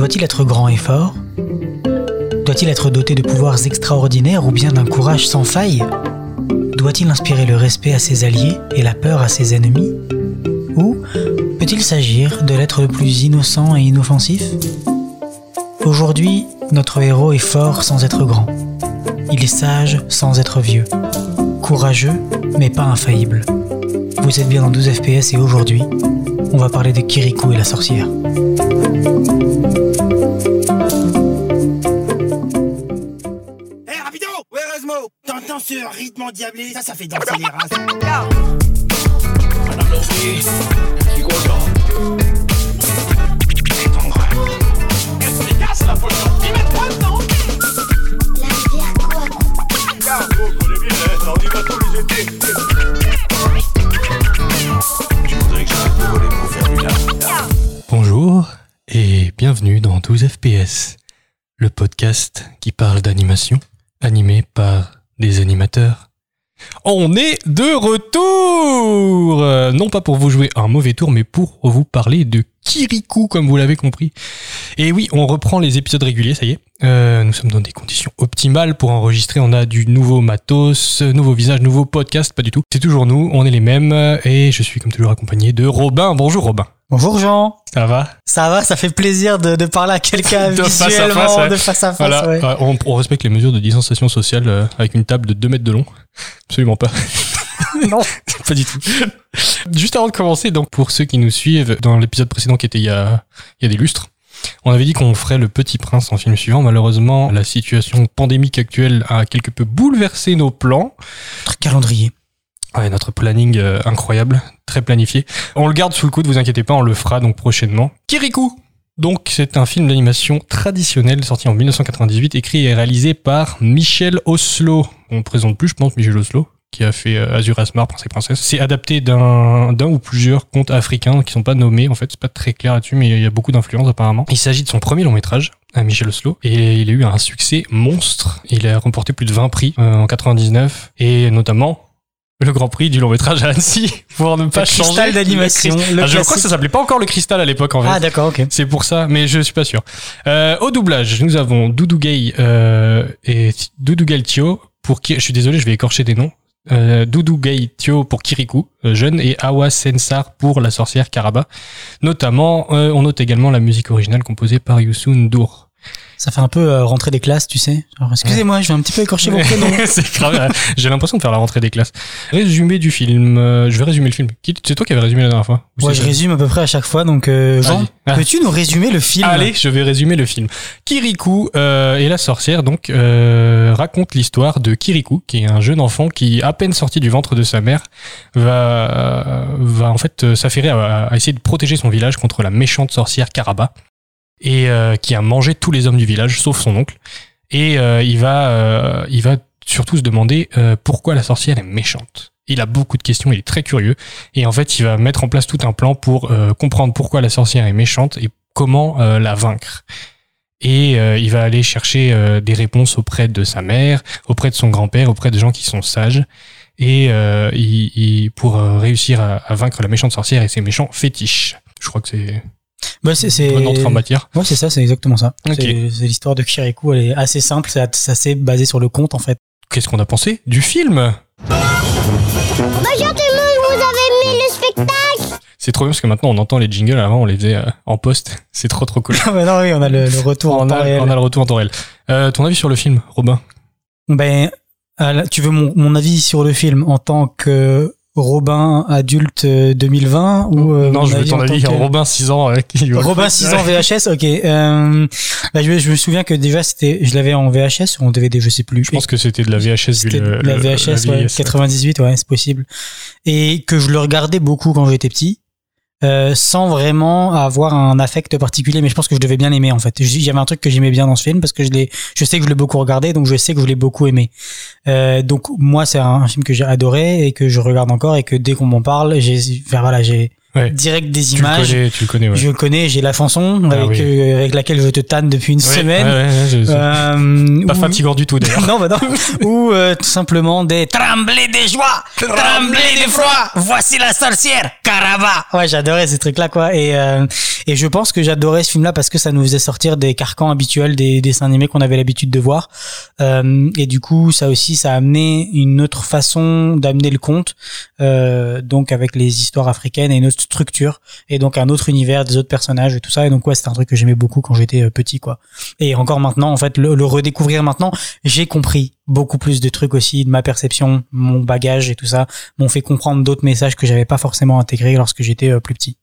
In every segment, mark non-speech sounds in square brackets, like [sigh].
doit-il être grand et fort Doit-il être doté de pouvoirs extraordinaires ou bien d'un courage sans faille Doit-il inspirer le respect à ses alliés et la peur à ses ennemis Ou peut-il s'agir de l'être le plus innocent et inoffensif Aujourd'hui, notre héros est fort sans être grand. Il est sage sans être vieux. Courageux, mais pas infaillible. Vous êtes bien dans 12 FPS et aujourd'hui, on va parler de Kirikou et la sorcière. Ça, fait. Bonjour et bienvenue dans 12 FPS, le podcast qui parle d'animation, animé par des animateurs. On est de retour Euh, Non pas pour vous jouer un mauvais tour, mais pour vous parler de Kirikou, comme vous l'avez compris. Et oui, on reprend les épisodes réguliers, ça y est. Euh, nous sommes dans des conditions optimales pour enregistrer. On a du nouveau matos, nouveau visage, nouveau podcast, pas du tout. C'est toujours nous, on est les mêmes, et je suis comme toujours accompagné de Robin. Bonjour Robin. Bonjour Jean Ça va? Ça va, ça fait plaisir de, de parler à quelqu'un [laughs] De face à visuellement, face, ouais. de face à face. Voilà, ouais. on, on respecte les mesures de distanciation sociale euh, avec une table de 2 mètres de long. Absolument pas. [laughs] Non. [laughs] pas du tout. Juste avant de commencer, donc pour ceux qui nous suivent, dans l'épisode précédent qui était il y a, il y a des lustres, on avait dit qu'on ferait le Petit Prince en film suivant. Malheureusement, la situation pandémique actuelle a quelque peu bouleversé nos plans. Notre calendrier. Ouais, notre planning euh, incroyable, très planifié. On le garde sous le coude, vous inquiétez pas, on le fera donc prochainement. Kirikou donc c'est un film d'animation traditionnel sorti en 1998, écrit et réalisé par Michel Oslo. On ne présente plus, je pense, Michel Oslo, qui a fait euh, Azur Asmar, Prince et Princesse. C'est adapté d'un ou plusieurs contes africains qui sont pas nommés, en fait, c'est pas très clair là-dessus, mais il y a beaucoup d'influence apparemment. Il s'agit de son premier long métrage, à Michel Oslo, et il a eu un succès monstre. Il a remporté plus de 20 prix euh, en 99, et notamment le Grand Prix du long métrage à Annecy, [laughs] pour ne pas Le changer. cristal d'animation. Ah, je crois que ça s'appelait pas encore le cristal à l'époque en fait. Ah d'accord, ok. C'est pour ça, mais je suis pas sûr. Euh, au doublage, nous avons Doudou Gay euh, et Doudou Gay Thio pour qui je suis désolé, je vais écorcher des noms. Euh, Doudou Gay Thio pour Kirikou, euh, jeune, et Awa Sensar pour la sorcière Karaba. Notamment, euh, on note également la musique originale composée par Youssou N'Dour. Ça fait un peu euh, rentrée des classes, tu sais. Excusez-moi, je vais un petit peu écorcher vos prénoms. [laughs] c'est grave. J'ai l'impression de faire la rentrée des classes. Résumé du film. euh, je vais résumer le film. C'est toi qui avais résumé la dernière fois? Ou Ouais, je résume à peu près à chaque fois, donc euh, Jean. Ah. peux-tu nous résumer le film? Allez, je vais résumer le film. Kirikou euh, et la sorcière donc euh, raconte l'histoire de Kirikou, qui est un jeune enfant qui, à peine sorti du ventre de sa mère, va va en fait euh, s'affairer à, à essayer de protéger son village contre la méchante sorcière Karaba et euh, qui a mangé tous les hommes du village sauf son oncle. Et euh, il va euh, il va surtout se demander pourquoi la sorcière est méchante. Il a beaucoup de questions, il est très curieux et en fait il va mettre en place tout un plan pour euh, comprendre pourquoi la sorcière est méchante et comment euh, la vaincre. Et euh, il va aller chercher des réponses auprès de sa mère, auprès de son grand-père, auprès de gens qui sont sages. Et il, il- pour réussir à, à vaincre la méchante sorcière et ses méchants fétiches. Je crois que c'est Bah, c'est, c'est... une bonne entrée en matière. Ouais, c'est ça, c'est exactement ça. C'est, c'est l'histoire de Kirikou, elle est assez simple, c'est c'est assez basé sur le conte en fait. Qu'est-ce qu'on a pensé du film? Bonjour tout le monde, vous avez aimé le spectacle? C'est trop bien parce que maintenant on entend les jingles, avant on les faisait euh, en post. [laughs] C'est trop trop cool. [laughs] Ah bah non, oui, on a le, le retour en temps a, réel. on a le retour en temps réel. Euh, ton avis sur le film, Robin? Ben, euh, tu veux mon, mon avis sur le film en tant que Robin adulte euh, 2020 ou euh, Non, je veux ton avis que- Robin 6 ans. euh, qui- Robin 6 ans VHS, ok. Euh, bah, je, me- je me souviens que déjà c'était, je l'avais en VHS ou en DVD, je sais plus. Je pense que c'était de la VHS de la le- VHS, ouais, vieillesse. 98, ouais, c'est possible. Et que je le regardais beaucoup quand j'étais petit, euh, sans vraiment avoir un affect particulier, mais je pense que je devais bien aimer en fait. J'avais un truc que j'aimais bien dans ce film parce que je l'ai, je sais que je l'ai beaucoup regardé, donc je sais que je l'ai beaucoup aimé. Euh, donc moi, c'est un, film que j'ai adoré et que je regarde encore et que dès qu'on m'en parle, j'ai, enfin, voilà, j'ai, Ouais. direct des Tu le images. connais, tu le connais, ouais. Je le connais, j'ai la chanson Ah avec, oui. euh, avec laquelle je te tanne depuis une Ouais, semaine. ouais, ouais, je- je- Euh, pas où- fatigant du tout d'ailleurs. [laughs] non, bah non. [laughs] Ou euh, tout simplement des tremblés de joie, tremblés de froid. Voici la sorcière, Carava. Ouais, j'adorais ces trucs-là, quoi. Et euh, et je pense que j'adorais ce film-là parce que ça nous faisait sortir des carcans habituels des dessins animés qu'on avait l'habitude de voir. Euh, et du coup, ça aussi, ça a amené une autre façon d'amener le conte, euh, donc avec les histoires africaines et une autre structure, et donc un autre univers, des autres personnages et tout ça. Et donc ouais, c'était un truc que j'aimais beaucoup quand j'étais euh, petit, quoi. Et encore maintenant, en fait, le, redécouvrir maintenant, j'ai compris beaucoup plus de trucs aussi, de ma perception, mon bagage et tout ça, m'ont fait comprendre d'autres messages que j'avais pas forcément intégrés lorsque j'étais euh, plus petit.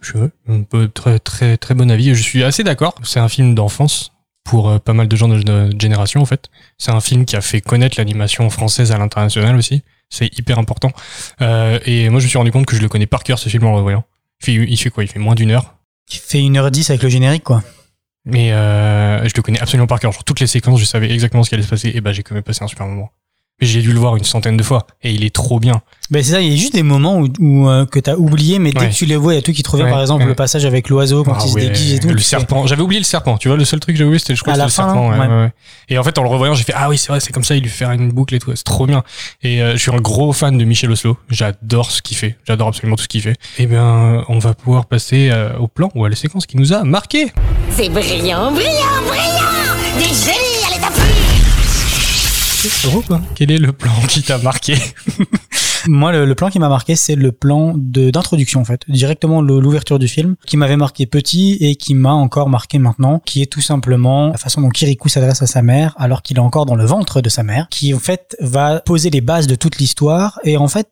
Je, très, très, très bon avis. Je suis assez d'accord. C'est un film d'enfance pour euh, pas mal de gens de notre génération, en fait. C'est un film qui a fait connaître l'animation française à l'international aussi. C'est hyper important. Euh, et moi, je me suis rendu compte que je le connais par cœur, ce film, en le revoyant. Il fait, il fait quoi? Il fait moins d'une heure. Qui fait 1h10 avec le générique, quoi. Mais euh, je le connais absolument par cœur. Genre, toutes les séquences, je savais exactement ce qui allait se passer. Et bah, j'ai quand même passé un super moment. J'ai dû le voir une centaine de fois. Et il est trop bien. Ben c'est ça, il y a juste des moments où, où euh, que t'as oublié, mais dès Ouais. que tu les vois, il y a tout qui te revient. Ouais, Par exemple, ouais. le passage avec l'oiseau quand Ah il se déguise et tout. Le fais- serpent. J'avais oublié le serpent. Tu vois, le seul truc que j'ai oublié, c'était, je crois, le fin, serpent. ouais, ouais. ouais, ouais. Et en fait, en le revoyant, j'ai fait, ah oui, c'est vrai, c'est comme ça, il lui fait une boucle et tout. C'est trop bien. Et euh, je suis un gros fan de Michel Oslo. J'adore ce qu'il fait. J'adore absolument tout ce qu'il fait. Et bien, on va pouvoir passer euh, au plan ou à la séquence qui nous a marqué. C'est brillant, brillant, brillant Des Quel est le plan qui t'a marqué [laughs] Moi, le, le plan qui m'a marqué, c'est le plan de d'introduction en fait, directement l'ouverture du film, qui m'avait marqué petit et qui m'a encore marqué maintenant, qui est tout simplement la façon dont Kirikou s'adresse à sa mère alors qu'il est encore dans le ventre de sa mère, qui en fait va poser les bases de toute l'histoire. Et en fait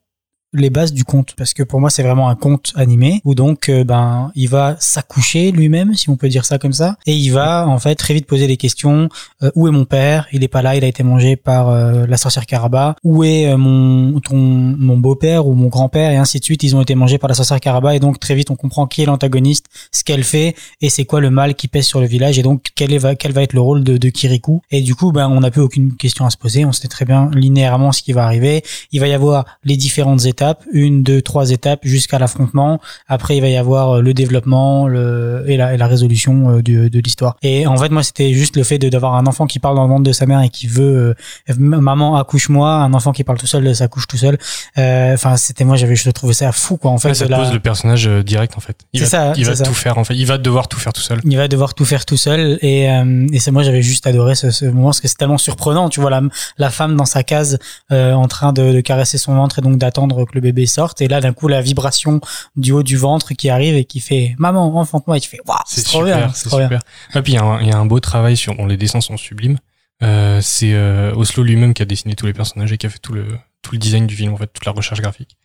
les bases du conte parce que pour moi c'est vraiment un conte animé où donc euh, ben il va s'accoucher lui-même si on peut dire ça comme ça et il va en fait très vite poser des questions euh, où est mon père? Il est pas là il a été mangé par euh, la sorcière Caraba. Où est mon ton mon beau-père ou mon grand-père? Et ainsi de suite ils ont été mangés par la sorcière Caraba et donc très vite on comprend qui est l'antagoniste ce qu'elle fait et c'est quoi le mal qui pèse sur le village et donc quel est va va être le rôle de, de Kirikou. Et du coup ben on n'a plus aucune question à se poser on sait très bien linéairement ce qui va arriver. Il va y avoir les différentes étapes, une, deux, trois étapes jusqu'à l'affrontement. Après, il va y avoir euh, le développement le, et, la, et la résolution euh, de, de l'histoire. Et en fait, moi, c'était juste le fait d'avoir un enfant qui parle dans le ventre de sa mère et qui veut euh, maman accouche-moi, un enfant qui parle tout seul, ça couche tout seul. Euh, Enfin, c'était moi, j'avais, je trouvais ça fou, quoi. En fait, ça la- pose le personnage direct en fait. Il va, ça, il va ça. tout faire en fait. Il va devoir tout faire tout seul. il va devoir tout faire tout seul et, euh, et c'est moi j'avais juste adoré ce, ce moment parce que c'est tellement surprenant tu vois la, la femme dans sa case euh, en train de, de caresser son ventre et donc d'attendre que le bébé sorte et là d'un coup la vibration du haut du ventre qui arrive et qui fait maman enfante-moi et tu fais waouh c'est trop super, bien c'est trop bien. super. Ouais, puis il y, a un- il y a un beau travail sur, bon, les dessins sont sublimes. Euh, c'est euh, Oslo lui-même qui a dessiné tous les personnages et qui a fait tout le tout le design du film en fait, toute la recherche graphique.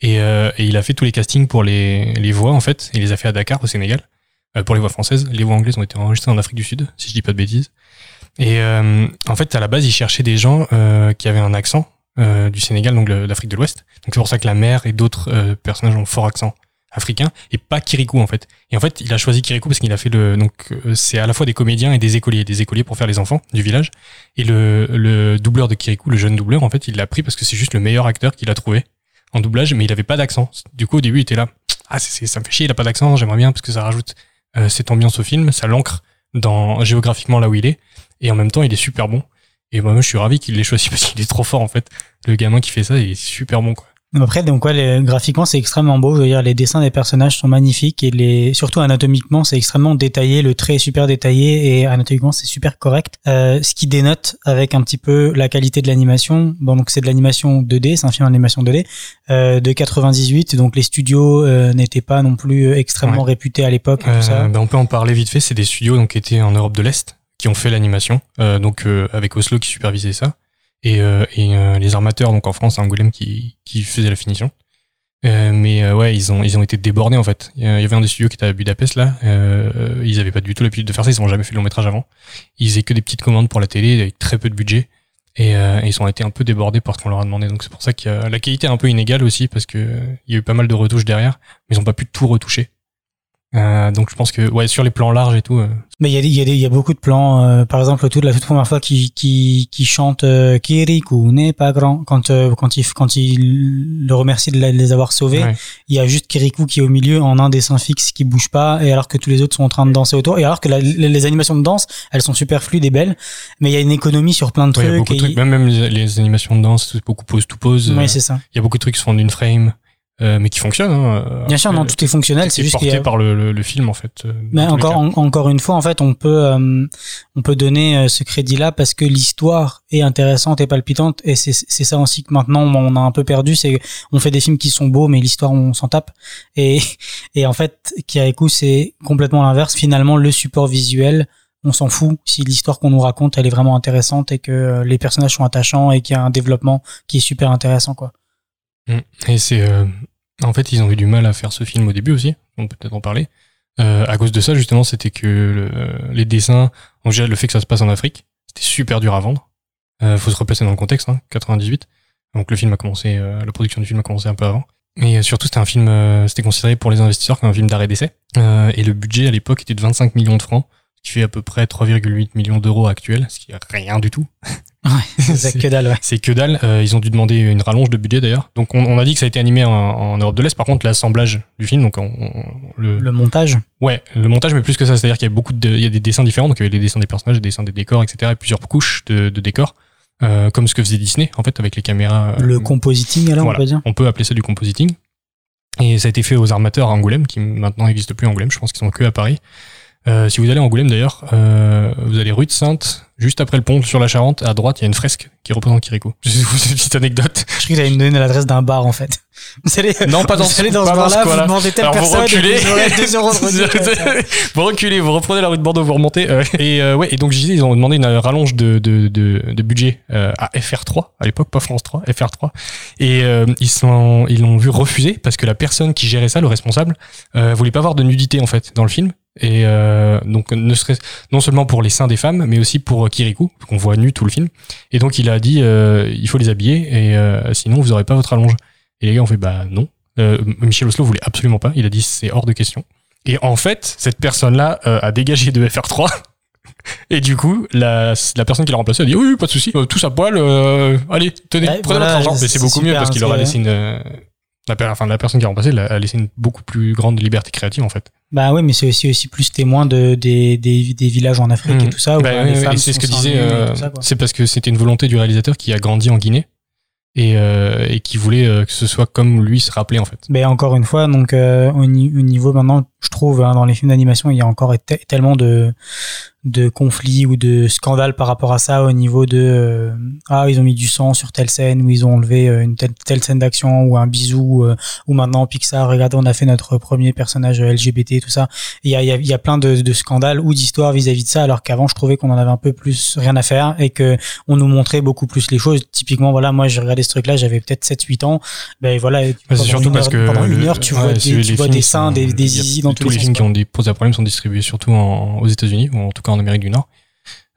Et, euh, et il a fait tous les castings pour les, les voix en fait. Il les a fait à Dakar au Sénégal pour les voix françaises. Les voix anglaises ont été enregistrées en Afrique du Sud, si je dis pas de bêtises. Et euh, en fait, à la base, il cherchait des gens euh, qui avaient un accent euh, du Sénégal, donc l'Afrique de l'Ouest. Donc c'est pour ça que la mère et d'autres euh, personnages ont fort accent africain et pas Kirikou en fait. Et en fait, il a choisi Kirikou parce qu'il a fait le donc euh, c'est à la fois des comédiens et des écoliers, des écoliers pour faire les enfants du village. Et le le doubleur de Kirikou, le jeune doubleur en fait, il l'a pris parce que c'est juste le meilleur acteur qu'il a trouvé en doublage, mais il avait pas d'accent. Du coup, au début, il était là, ah c'est- ça me fait chier, il a pas d'accent, j'aimerais bien parce que ça rajoute euh, cette ambiance au film, ça l'ancre dans géographiquement là où il est et en même temps, il est super bon. Et moi, je suis ravi qu'il l'ait choisi [laughs] parce qu'il est trop fort en fait. Le gamin qui fait ça, il est super bon quoi. Après, donc ouais, les- graphiquement, c'est extrêmement beau. Je veux dire, les dessins des personnages sont magnifiques et les, surtout anatomiquement, c'est extrêmement détaillé. Le trait est super détaillé et anatomiquement, c'est super correct. Euh, ce qui dénote avec un petit peu la qualité de l'animation. Bon, donc c'est de l'animation 2D, c'est un film d'animation 2D euh, de 98. Donc les studios euh, n'étaient pas non plus extrêmement Ouais. réputés à l'époque. Euh, ben, on peut en parler vite fait. C'est des studios donc, qui étaient en Europe de l'Est, ont fait l'animation, euh, donc euh, avec Oslo qui supervisait ça, et, euh, et les armateurs donc en France, Angoulême, qui, qui faisaient la finition. Mais ouais, ils ont, ils ont été débordés en fait. Il y avait un des studios qui était à Budapest là. Ils avaient pas du tout l'habitude de faire ça. Ils ont jamais fait de long métrage avant. Ils faisaient que des petites commandes pour la télé avec très peu de budget. Et, ils ont été un peu débordés par ce qu'on leur a demandé. Donc c'est pour ça que la qualité est un peu inégale aussi parce que il y a eu pas mal de retouches derrière, mais ils ont pas pu tout retoucher. Euh, donc je pense que ouais sur les plans larges et tout. euh, Mais il y a, des- il y, a des- il y a beaucoup de plans. euh, par exemple, tout, la toute première fois qu'il qui, qui chante Kirikou n'est pas grand, quand, quand, il, quand il le remercie de, la- de les avoir sauvés, Ouais. il y a juste Kirikou qui est au milieu en un dessin fixe qui bouge pas, et alors que tous les autres sont en train de danser autour. Et alors que la- les, les animations de danse, elles sont super fluides et belles, mais il y a une économie sur plein de Ouais, il y a trucs. de même, même les, les animations de danse, beaucoup pose to pose. Ouais, euh, c'est ça. il y a beaucoup de trucs qui se font d'une frame, euh, mais qui fonctionnent. Hein, euh, Bien sûr, non, tout est fonctionnel. C'est juste porté a- par le, le, le film en fait. euh, Mais encore, en- encore une fois, en fait, on peut, euh, on peut donner ce crédit-là parce que l'histoire est intéressante et palpitante. Et c'est, c'est ça aussi que maintenant on a un peu perdu. C'est on fait des films qui sont beaux, mais l'histoire on s'en tape. Et, et en fait, Kirikou, c'est complètement l'inverse. Finalement, le support visuel, on s'en fout si l'histoire qu'on nous raconte, elle est vraiment intéressante et que les personnages sont attachants et qu'il y a un développement qui est super intéressant, quoi. Mm. Et c'est euh, en fait ils ont eu du mal à faire ce film au début aussi. On peut peut-être en parler. Euh, à cause de ça justement, c'était que le- les dessins, en général, le fait que ça se passe en Afrique, c'était super dur à vendre. Euh, faut se replacer dans le contexte, hein, 98. Donc le film a commencé, euh, la production du film a commencé un peu avant. Et euh, surtout, c'était un film, c'était considéré pour les investisseurs comme un film d'arrêt d'essai. Et le budget à l'époque était de 25 millions de francs, qui fait à peu près 3,8 millions d'euros actuels, ce qui est rien du tout. [laughs] C'est que dalle, ouais. C'est que dalle. Euh, ils ont dû demander une rallonge de budget d'ailleurs. Donc on, on a dit que ça a été animé en, en Europe de l'Est. Par contre, l'assemblage du film, donc on- on- le, Le montage. ouais, le montage, mais plus que ça, c'est-à-dire qu'il y a beaucoup de, il y a des dessins différents. Donc il y avait des dessins des personnages, des dessins des décors, etc. Et plusieurs couches de, de décors, euh, comme ce que faisait Disney en fait avec les caméras. euh, Le compositing, alors, voilà. on peut dire. on peut appeler ça du compositing. Et ça a été fait aux armateurs à Angoulême, qui maintenant n'existe plus à Angoulême. Je pense qu'ils sont que à Paris. Euh, si vous allez à Angoulême d'ailleurs, euh, vous allez rue de Sainte, juste après le pont sur la Charente, à droite, il y a une fresque qui représente vous [laughs] faire une petite anecdote. Je croyais que t'allais me donner l'adresse d'un bar, en fait. [laughs] Vous allez, Non, pas dans vous ce- allez dans ce bar-là, vous demandez telle Alors vous personne, et reculez, vous aurez 2 euros de [laughs] reduction. vous reculez, vous reprenez la rue de Bordeaux, vous remontez. euh, et euh, ouais, et donc je disais, ils ont demandé une rallonge de, de, de, de budget euh, à FR3 à l'époque, pas France 3, FR3. Et euh, ils sont, ils l'ont vu refuser parce que la personne qui gérait ça, le responsable, euh, voulait pas avoir de nudité en fait dans le film. Et euh, donc ne serait non seulement pour les seins des femmes, mais aussi pour Kirikou, qu'on voit nu tout le film. Et donc il a dit, euh, il faut les habiller, et euh, sinon vous aurez pas votre rallonge. Et les gars ont fait, bah non. Euh, Michel Oslo voulait absolument pas. Il a dit, c'est hors de question. Et en fait, cette personne-là euh, a dégagé de FR3. [laughs] Et du coup, la, la personne qui l'a remplacé a dit oui, oui, pas de souci, euh, tous à poil, euh, allez, tenez, Ouais, prenez voilà, votre argent. Mais c'est beaucoup mieux parce qu'il aura que- laissé une, euh, la, enfin, la personne qui a remplacé a laissé une beaucoup plus grande liberté créative en fait. Bah oui, mais c'est aussi, aussi plus témoin de, des, des, des villages en Afrique et Mhm. tout ça. Où Bah, bah, c'est ce que disait. euh, c'est parce que c'était une volonté du réalisateur qui a grandi en Guinée et, euh, et qui voulait euh, que ce soit comme lui se rappelait en fait. Mais encore une fois, donc euh, au, ni- au niveau maintenant, je trouve hein, dans les films d'animation, il y a encore te- tellement de de conflits ou de scandales par rapport à ça au niveau de euh, ah ils ont mis du sang sur telle scène ou ils ont enlevé euh, une telle, telle scène d'action ou un bisou euh, ou maintenant Pixar regardez on a fait notre premier personnage LGBT tout ça. Il y a, y, a, y a plein de, de scandales ou d'histoires vis-à-vis de ça alors qu'avant je trouvais qu'on en avait un peu plus rien à faire et que on nous montrait beaucoup plus les choses. Typiquement voilà moi j'ai regardé ce truc là j'avais peut-être 7 8 ans. Ben voilà c'est surtout parce que pendant une heure tu ouais, vois des, tu vois des seins sont- des, des zizi dans tous tous les films qui ont des posés à problème sont distribués surtout en, aux États-Unis ou en tout cas en Amérique du Nord,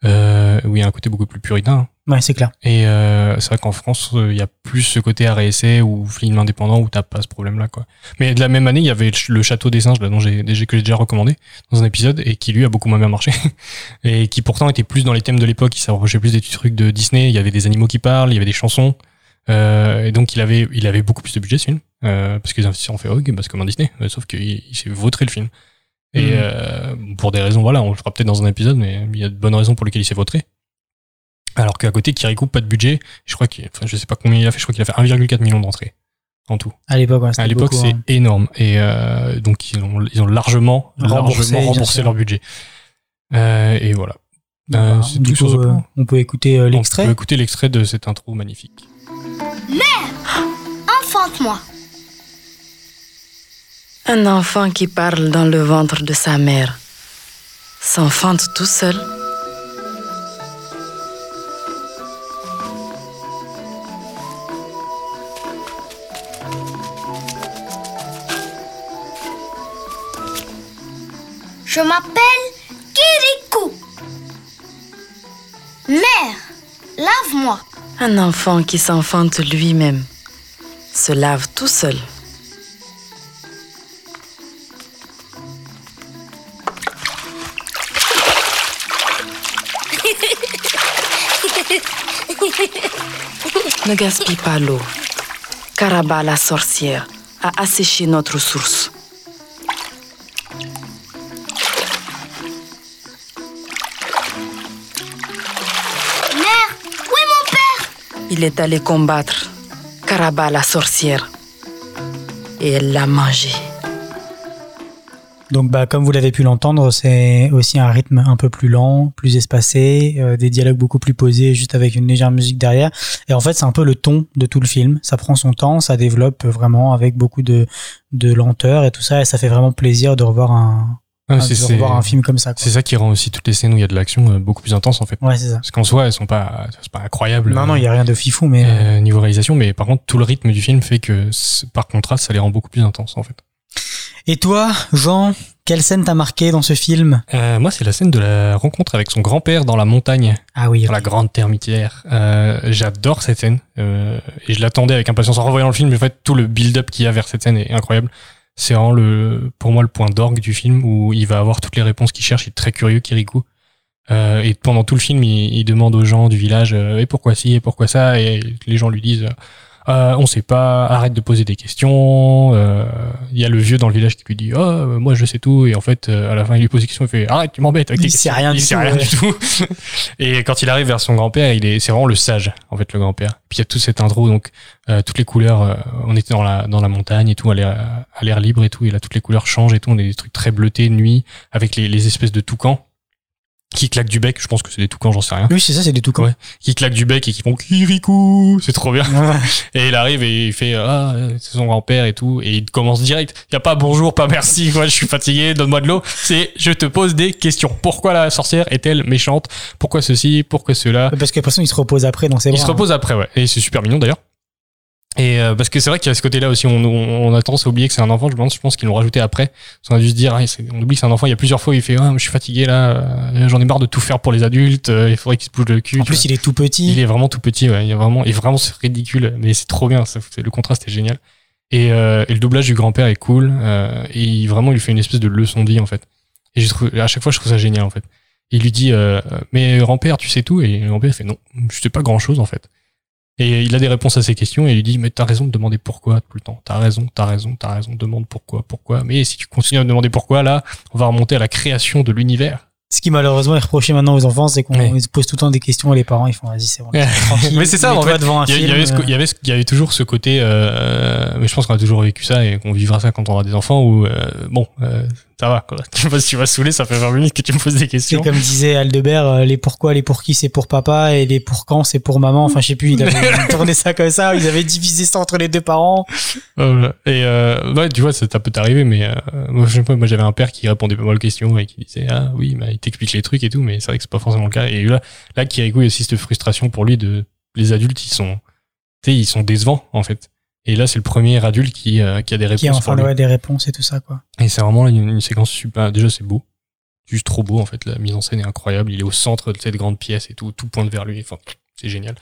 euh, où il y a un côté beaucoup plus puritain. hein. ouais c'est clair Et euh, c'est vrai qu'en France, euh, il y a plus ce côté essai ou film indépendant où t'as pas ce problème-là, quoi. Mais de la même année, il y avait le Château des singes, là, dont j'ai que j'ai déjà recommandé dans un épisode et qui lui a beaucoup moins bien marché [laughs] et qui pourtant était plus dans les thèmes de l'époque. Il s'approchait plus des trucs de Disney. Il y avait des animaux qui parlent, il y avait des chansons. Euh, et donc il avait, il avait beaucoup plus de budget ce film euh, parce que les investisseurs ont fait ok, bah, c'est comme un Disney, Euh, sauf qu'il il s'est vautré le film. Et Mhm. euh, pour des raisons, voilà, on le fera peut-être dans un épisode, mais il y a de bonnes raisons pour lesquelles il s'est vautré. Alors qu'à côté, Kirikou, pas de budget. Je crois qu'il, enfin, je sais pas combien il a fait. Je crois qu'il a fait 1,4 million d'entrées en tout. à l'époque ouais, À l'époque, c'est hein. énorme. Et euh, donc ils ont, ils ont largement, Remboursé, largement leur budget. Euh, et voilà. Bah, tout sur coup, ce euh, point. on peut écouter euh, On l'extrait peut écouter l'extrait de cette intro magnifique. Enfante-moi. Un enfant qui parle dans le ventre de sa mère s'enfante tout seul. Je m'appelle Un enfant qui s'enfante lui-même se lave tout seul. [laughs] ne gaspille pas l'eau. Caraba la sorcière a asséché notre source. Il est allé combattre Caraba la sorcière. Et elle l'a mangé. Donc, bah, comme vous l'avez pu l'entendre, c'est aussi un rythme un peu plus lent, plus espacé, euh, des dialogues beaucoup plus posés, juste avec une légère musique derrière. Et en fait, c'est un peu le ton de tout le film. Ça prend son temps, ça développe vraiment avec beaucoup de, de lenteur et tout ça. Et ça fait vraiment plaisir de revoir un, Ah, c'est- c'est revoir un film comme ça. quoi. c'est ça qui rend aussi toutes les scènes où il y a de l'action euh, beaucoup plus intense en fait. Ouais, c'est ça. Parce qu'en soi, elles sont pas, c'est pas incroyable. Non, non, il y a rien de fifou, mais euh, euh, niveau réalisation, mais par contre, tout le rythme du film fait que, par contraste, ça les rend beaucoup plus intenses en fait. Et toi, Jean, quelle scène t'a marqué dans ce film? Euh, moi, c'est la scène de la rencontre avec son grand-père dans la montagne, Ah oui, dans la grande termitière. Euh, J'adore cette scène euh, et je l'attendais avec impatience en revoyant le film. mais En fait, tout le build-up qu'il y a vers cette scène est incroyable. C'est vraiment le, pour moi le point d'orgue du film où il va avoir toutes les réponses qu'il cherche. Il est très curieux, Kirikou. Euh, et pendant tout le film, il, demande aux gens du village euh, et pourquoi ci et pourquoi ça et les gens lui disent euh, on sait pas, arrête de poser des questions. Euh, Il y a le vieux dans le village qui lui dit oh moi je sais tout et en fait euh, à la fin il lui pose des questions il fait arrête tu m'embêtes avec Il sait rien il du sait tout, rien ouais. du tout. [laughs] et quand il arrive vers son grand-père il est c'est vraiment le sage en fait le grand-père. Puis il y a toute cette intro donc euh, toutes les couleurs euh, on était dans la dans la montagne et tout à l'air à l'air libre et tout et là toutes les couleurs changent et tout on a des trucs très bleutés nuit avec les, les espèces de toucans qui claquent du bec je pense que c'est des toucans j'en sais rien oui, c'est ça, c'est des tout Ouais. qui claquent du bec et qui font Kirikou c'est trop bien [laughs] et il arrive et il fait ah c'est son grand-père et tout et il commence direct. Il y a pas bonjour, pas merci, [laughs] quoi, je suis fatigué, donne-moi de l'eau. C'est je te pose des questions. Pourquoi la sorcière est-elle méchante? Pourquoi ceci? Pourquoi cela? Parce que de toute façon, il se repose après dans ses Il bras. se repose après, ouais. Et c'est super mignon d'ailleurs. Et euh, parce que c'est vrai qu'il y a ce côté-là aussi, on, on, on a tendance à oublier que c'est un enfant. Je pense, je pense qu'ils l'ont rajouté après. Qu'on a dû se dire, ah, on oublie que c'est un enfant. Il y a plusieurs fois où il fait, ah, je suis fatigué là, euh, j'en ai marre de tout faire pour les adultes. euh, il faudrait qu'il se bouge le cul. En vois. plus, il est tout petit. Il est vraiment tout petit, ouais. Il est vraiment, et vraiment, c'est ridicule, mais c'est trop bien. Ça, le contraste est génial. Et, et le doublage du grand-père est cool. Et il- vraiment, il lui fait une espèce de leçon de vie, en fait. Et à chaque fois, je trouve ça génial, en fait. Il lui dit, mais grand-père, tu sais tout? Et le grand-père fait, non, je sais pas grand-chose, en fait. Et il a des réponses à ses questions et il lui dit, mais t'as raison de demander pourquoi tout le temps. T'as raison, t'as raison, t'as raison, demande pourquoi, pourquoi. Mais si tu continues à demander pourquoi, là, on va remonter à la création de l'univers. Ce qui malheureusement est reproché maintenant aux enfants, c'est qu'on se pose tout le temps des questions et les parents ils font vas-y c'est bon. [laughs] Mais c'est ça, en fait. devant un Il y, avait ce, euh, il y avait ce- il y avait toujours ce côté, euh, mais je pense qu'on a toujours vécu ça et qu'on vivra ça quand on aura des enfants où, euh, bon, euh, ça va, quoi. [laughs] Tu vois, si tu vas saouler, ça fait 20 minutes que tu me poses des C'est questions. comme disait Aldebert, euh, les pourquoi, les pour qui, c'est pour papa, et les pour quand, c'est pour maman. Enfin, je sais plus, il avait [laughs] tourné ça comme ça, ils avaient divisé ça entre les deux parents. Et, euh, ouais, tu vois, ça peut t'arriver, mais, euh, moi, j'avais un père qui répondait pas mal aux questions et qui disait, ah oui, bah, il t'explique les trucs et tout, mais c'est vrai que c'est pas forcément le cas. Et là, là, Kirikou, il y a aussi cette frustration pour lui de, les adultes, ils sont, tu sais, ils sont décevants, en fait. Et là, c'est le premier adulte qui, euh, qui a des réponses Qui a enfin ouais, des réponses et tout ça, quoi. Et c'est vraiment une, une séquence super. Déjà, c'est beau. Juste trop beau, en fait. La mise en scène est incroyable. Il est au centre de cette grande pièce et tout. Tout pointe vers lui. Enfin, c'est génial.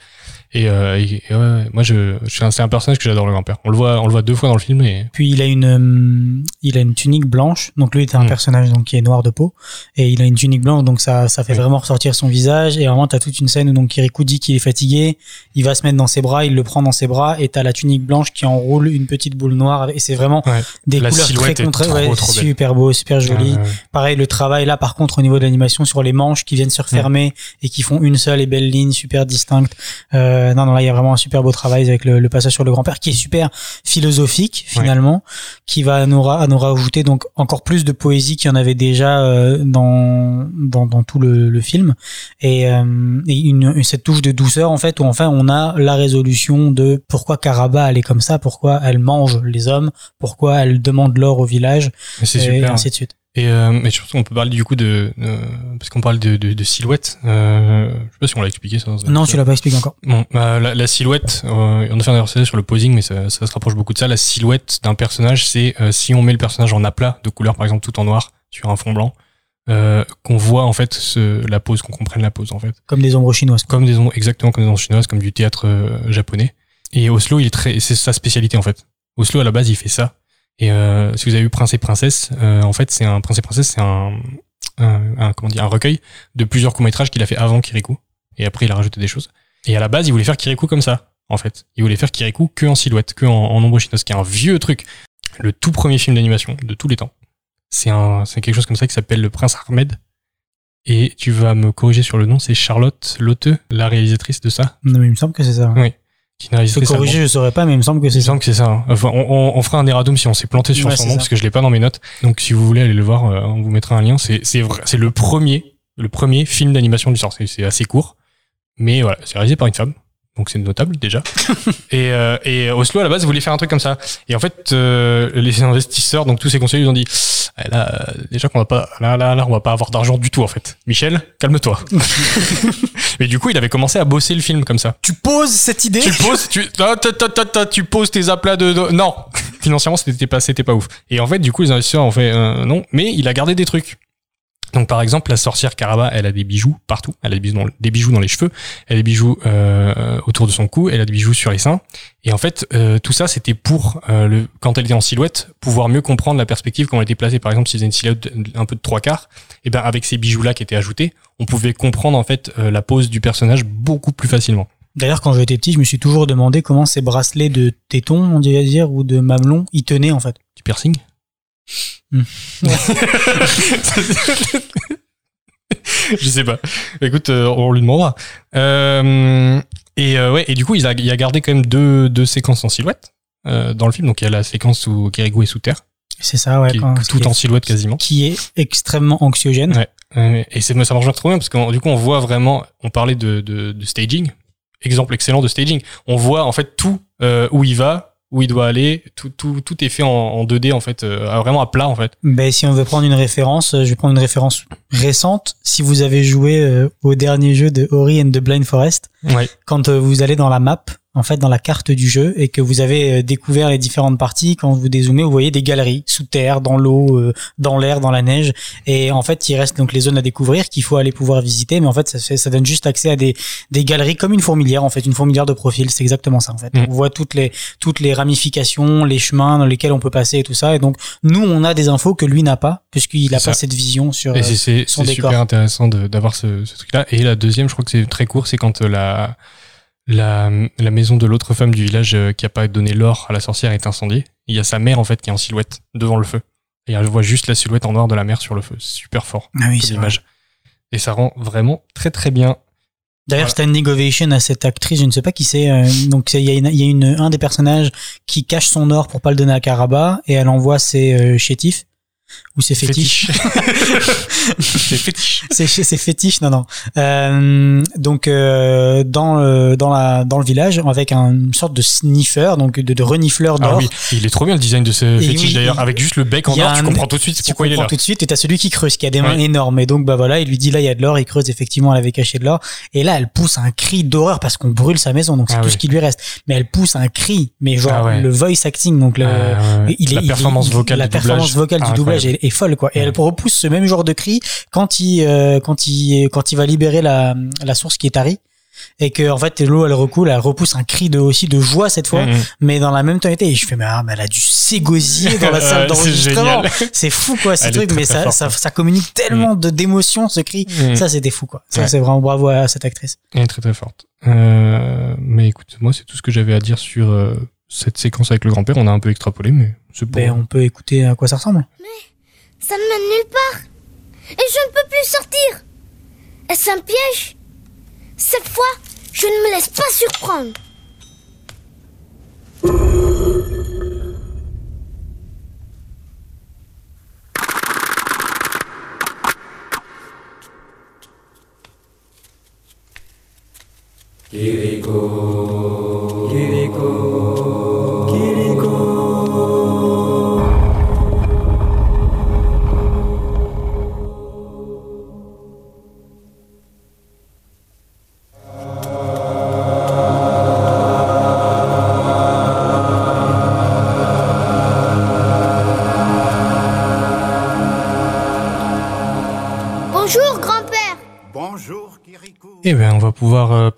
Et, euh, et- ouais, ouais, moi, je, je- c'est un personnage que j'adore, le grand-père. On le voit, on le voit deux fois dans le film et Puis il a une, euh, il a une tunique blanche. Donc lui, c'est un Mm. personnage donc qui est noir de peau et il a une tunique blanche, donc ça, ça fait Oui. vraiment ressortir son visage. Et vraiment, t'as toute une scène où donc Kirikou dit qu'il est fatigué. Il va se mettre dans ses bras, il le prend dans ses bras et t'as la tunique blanche qui enroule une petite boule noire. Et c'est vraiment Ouais. des La couleurs très est trop, Ouais, super beau, super joli. Pareil, le travail là, par contre, au niveau de l'animation sur les manches qui viennent se refermer et qui font une seule et belle ligne super distincte. Euh, non, non, là, il y a vraiment un super beau travail avec le, le passage sur le grand-père qui est super philosophique finalement, qui va nous, ra- nous rajouter donc encore plus de poésie qu'il y en avait déjà euh, dans, dans dans tout le, le film et, euh, et une, cette touche de douceur en fait où enfin on a la résolution de pourquoi Caraba elle est comme ça, pourquoi elle mange les hommes, pourquoi elle demande l'or au village et super. ainsi de suite. Et, euh, mais je pense qu'on peut parler du coup de, euh, parce qu'on parle de, de, de silhouette. Euh, je sais pas si on l'a expliqué ça. Non, tu l'as pas expliqué encore. Bon, bah, la, la silhouette, euh, on a fait un RCD sur le posing, mais ça, ça se rapproche beaucoup de ça. La silhouette d'un personnage, c'est si on met le personnage en aplat de couleur, par exemple tout en noir, sur un fond blanc, qu'on voit en fait ce, la pose, qu'on comprenne la pose en fait. Comme des ombres chinoises. Comme des ombres, exactement comme des ombres chinoises, comme du théâtre japonais. Et Oslo, il est très, c'est sa spécialité en fait. Oslo à la base, il fait ça. Et euh, si vous avez vu Prince et Princesse, euh, en fait, c'est un Prince et Princesse, c'est un, un, un- comment dire, un recueil de plusieurs courts métrages qu'il a fait avant Kirikou. Et après, il a rajouté des choses. Et à la base, il voulait faire Kirikou comme ça, en fait. Il voulait faire Kirikou que en silhouette, que en, en ombre chinoise, qui est un vieux truc. Le tout premier film d'animation de tous les temps. C'est un, c'est quelque chose comme ça qui s'appelle Le Prince Ahmed. Et tu vas me corriger sur le nom, c'est Charlotte Lotte, la réalisatrice de ça, Non, mais il me semble que c'est ça. Oui. Qui allemande. corriger, je saurais pas, mais il me semble que c'est Il me ça. semble que c'est ça. hein. Enfin, on, on- on fera un erratum si on s'est planté sur Ouais, son nom, ça. parce que je l'ai pas dans mes notes. Donc, si vous voulez aller le voir, euh, on vous mettra un lien. C'est, c'est vrai, c'est le premier, le premier film d'animation du sort. C'est, c'est assez court, mais voilà, c'est réalisé par une femme. Donc c'est notable déjà. [laughs] et, euh, et Oslo à la base voulait faire un truc comme ça. Et en fait, euh, les investisseurs, donc tous ces conseillers, ils ont dit Eh là, euh, déjà qu'on va pas, là, là, là, on va pas avoir d'argent du tout en fait. Michel, calme-toi. [laughs] Mais du coup, il avait commencé à bosser le film comme ça Tu poses cette idée tu poses, tu, ta, ta, ta, ta, tu poses tes aplats de, de- non, financièrement c'était pas, c'était pas ouf. Et en fait, du coup, les investisseurs ont fait euh, non, mais il a gardé des trucs. Donc par exemple, la sorcière Caraba, elle a des bijoux partout. Elle a des bijoux dans, des bijoux dans les cheveux, elle a des bijoux euh, autour de son cou, elle a des bijoux sur les seins. Et en fait, euh, tout ça, c'était pour euh, le, quand elle était en silhouette, pouvoir mieux comprendre la perspective quand elle était placée. Par exemple, si elle faisait une silhouette un peu de trois quarts, et ben avec ces bijoux-là qui étaient ajoutés, on pouvait comprendre en fait euh, la pose du personnage beaucoup plus facilement. D'ailleurs, quand j'étais petit, je me suis toujours demandé comment ces bracelets de téton, on dirait dire, ou de mamelon, ils tenaient en fait. Du piercing? [laughs] Je sais pas. Écoute, euh, on lui demandera. Euh, et euh, ouais, et du coup, il a, il a gardé quand même deux, deux séquences en silhouette dans le film. Donc il y a la séquence où Kirikou est sous terre, C'est ça, ouais. qui est quand- tout en est- silhouette quasiment. Qui est extrêmement anxiogène. Ouais. Et c'est, ça marche trop bien parce que du coup, on voit vraiment. On parlait de, de, de staging. Exemple excellent de staging. On voit en fait tout où il va, où il doit aller. Tout, tout, tout est fait en, en 2D en fait, euh, vraiment à plat en fait. Ben, si on veut prendre une référence, euh, je vais prendre une référence récente. Si vous avez joué euh, au dernier jeu de Ori and the Blind Forest, Ouais. quand euh, vous allez dans la map, en fait, dans la carte du jeu, et que vous avez euh, découvert les différentes parties, quand vous dézoomez, vous voyez des galeries sous terre, dans l'eau, euh, dans l'air, dans la neige, et en fait, il reste donc les zones à découvrir qu'il faut aller pouvoir visiter, mais en fait, ça, fait, ça donne juste accès à des, des galeries comme une fourmilière, en fait, une fourmilière de profil, c'est exactement ça, en fait. Mm. On voit toutes les toutes les ramifications, les chemins dans lesquels on peut passer et tout ça, et donc nous, on a des infos que lui n'a pas, puisqu'il n'a C'est pas cette vision sur. Et euh, c'est- c'est son c'est décor. super intéressant d'avoir ce, ce truc-là. Et la deuxième, je crois que c'est très court, c'est quand la, la, la maison de l'autre femme du village euh, qui a pas donné l'or à la sorcière est incendiée. Il y a sa mère, en fait, qui est en silhouette devant le feu. Et elle voit juste la silhouette en noir de la mère sur le feu. Super fort Ah oui, c'est. Et ça rend vraiment très très bien. D'ailleurs, Voilà. standing ovation à cette actrice, je ne sais pas qui c'est. euh, donc, il y a, une, y a une, un des personnages qui cache son or pour pas le donner à Karaba et elle envoie ses euh, chétifs ou ses fétiches. c'est fétiche. [laughs] c'est c'est fétiche, non non. Euh, donc euh, dans le dans la dans le village avec un, une sorte de sniffer, donc de, de renifleur d'or. Ah oui, il est trop bien le design de ce fétiche d'ailleurs. il- Avec juste le bec en or, tu un- comprends tout de suite tu pourquoi il est comprends là. tout de suite et t'as celui qui creuse qui a des mains énormes et donc bah voilà il lui dit là il y a de l'or il creuse effectivement elle avait caché de l'or et là elle pousse un cri d'horreur parce qu'on brûle sa maison donc c'est Ah tout oui. ce qui lui reste mais elle pousse un cri mais genre Ah ouais. le voice acting donc le Ah, il la est- performance il- vocale la du performance doublage, vocale du incroyable. Est, est folle quoi. Et Ouais. elle repousse ce même genre de cri quand il euh, quand il quand il va libérer la la source qui est tarie et que en fait l'eau elle recoule elle repousse un cri de aussi de joie cette fois. Mhm. mais dans la même tonalité. Et je fais mais, ah, mais elle a dû s'égosiller dans la [laughs] salle d'enregistrement. c'est fou quoi ce truc. mais ça, ça ça communique tellement de d'émotion ce cri. Mhm. ça c'était fou quoi. Ça Ouais. c'est vraiment bravo à cette actrice. Elle est très très forte. Euh, mais écoute, moi c'est tout ce que j'avais à dire sur euh, cette séquence avec le grand-père. On a un peu extrapolé, mais c'est bon. ben on peut écouter à quoi ça ressemble Ça ne mène nulle part. Et je ne peux plus sortir. Est-ce un piège? Cette fois, je ne me laisse pas surprendre. Bonjour,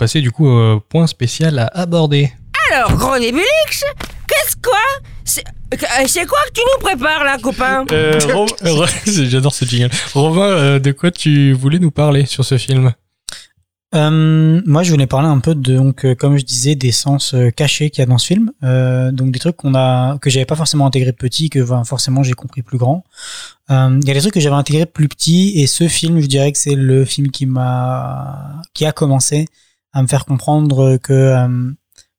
passer du coup au point spécial à aborder. Alors, Gros Nébulix, qu'est-ce quoi? C'est euh, c'est quoi que tu nous prépares là, copain? Euh, [laughs] Ro- J'adore ce jingle. Romain, euh, de quoi tu voulais nous parler sur ce film? Euh, moi, je voulais parler un peu de, donc, euh, comme je disais, des sens euh, cachés qu'il y a dans ce film. Euh, donc, des trucs qu'on a, que j'avais pas forcément intégré petit, que ben, forcément j'ai compris plus grand. Euh, Il y a des trucs que j'avais intégré plus petit, et ce film, je dirais que c'est le film qui m'a, qui a commencé à me faire comprendre que euh,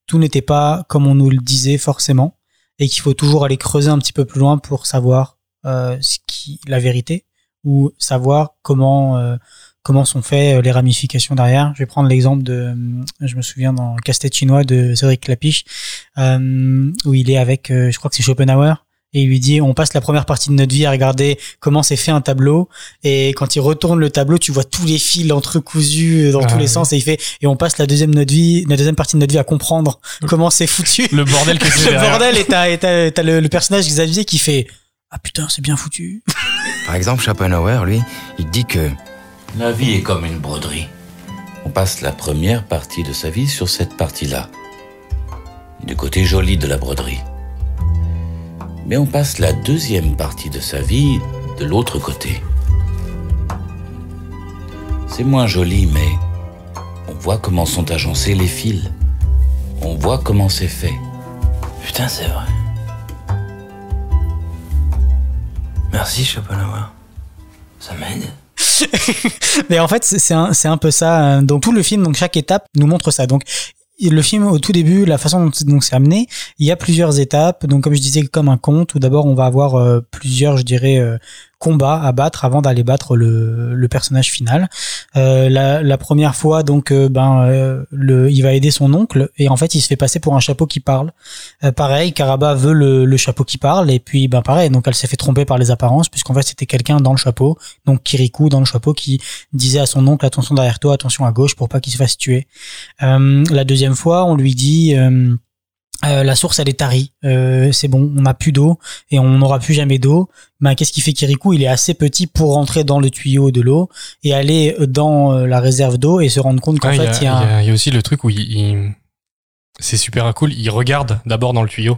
tout n'était pas comme on nous le disait forcément, et qu'il faut toujours aller creuser un petit peu plus loin pour savoir euh, ce qui, la vérité, ou savoir comment. euh, comment sont faites euh, les ramifications derrière. Je vais prendre l'exemple de, euh, je me souviens dans Casse-tête chinois de Cédric Clapiche, euh, où il est avec, euh, je crois que c'est Schopenhauer, et il lui dit, on passe la première partie de notre vie à regarder comment c'est fait un tableau, et quand il retourne le tableau, tu vois tous les fils entrecousus dans Ah, tous les oui. sens, et il fait, et on passe la deuxième notre vie, la deuxième partie de notre vie à comprendre comment c'est foutu. Le bordel que c'est [laughs] Le derrière. bordel, et t'as, et t'as, t'as le, le personnage Xavier qui fait, ah putain, c'est bien foutu. [laughs] Par exemple, Schopenhauer, lui, il dit que La vie est comme une broderie. On passe la première partie de sa vie sur cette partie-là, du côté joli de la broderie. Mais on passe la deuxième partie de sa vie de l'autre côté. C'est moins joli, mais on voit comment sont agencés les fils. On voit comment c'est fait. Putain, c'est vrai. Merci, Schopenhauer. Ça m'aide. [laughs] Mais en fait, c'est un, peu ça. euh, Donc tout le film, donc chaque étape nous montre ça. Donc le film au tout début, la façon dont c'est amené, il y a plusieurs étapes. Donc comme je disais, comme un conte, où d'abord on va avoir euh, plusieurs, je dirais, euh, combats à battre avant d'aller battre le, le personnage final. Euh, la, la première fois, donc, euh, ben, euh, le, il va aider son oncle et en fait, il se fait passer pour un chapeau qui parle. Euh, pareil, Karaba veut le, le chapeau qui parle et puis, ben, pareil, donc elle s'est fait tromper par les apparences puisqu'en fait, c'était quelqu'un dans le chapeau, donc Kirikou dans le chapeau qui disait à son oncle attention derrière toi, attention à gauche pour pas qu'il se fasse tuer. Euh, la deuxième fois, on lui dit euh, la source elle est tarie, Euh, c'est bon, on n'a plus d'eau et on n'aura plus jamais d'eau. Ben qu'est-ce qu'il fait Kirikou Il est assez petit pour rentrer dans le tuyau de l'eau et aller dans euh, la réserve d'eau et se rendre compte qu'en Ouais, fait il y a, un- il y y a aussi le truc où il, il- c'est super cool. Il regarde d'abord dans le tuyau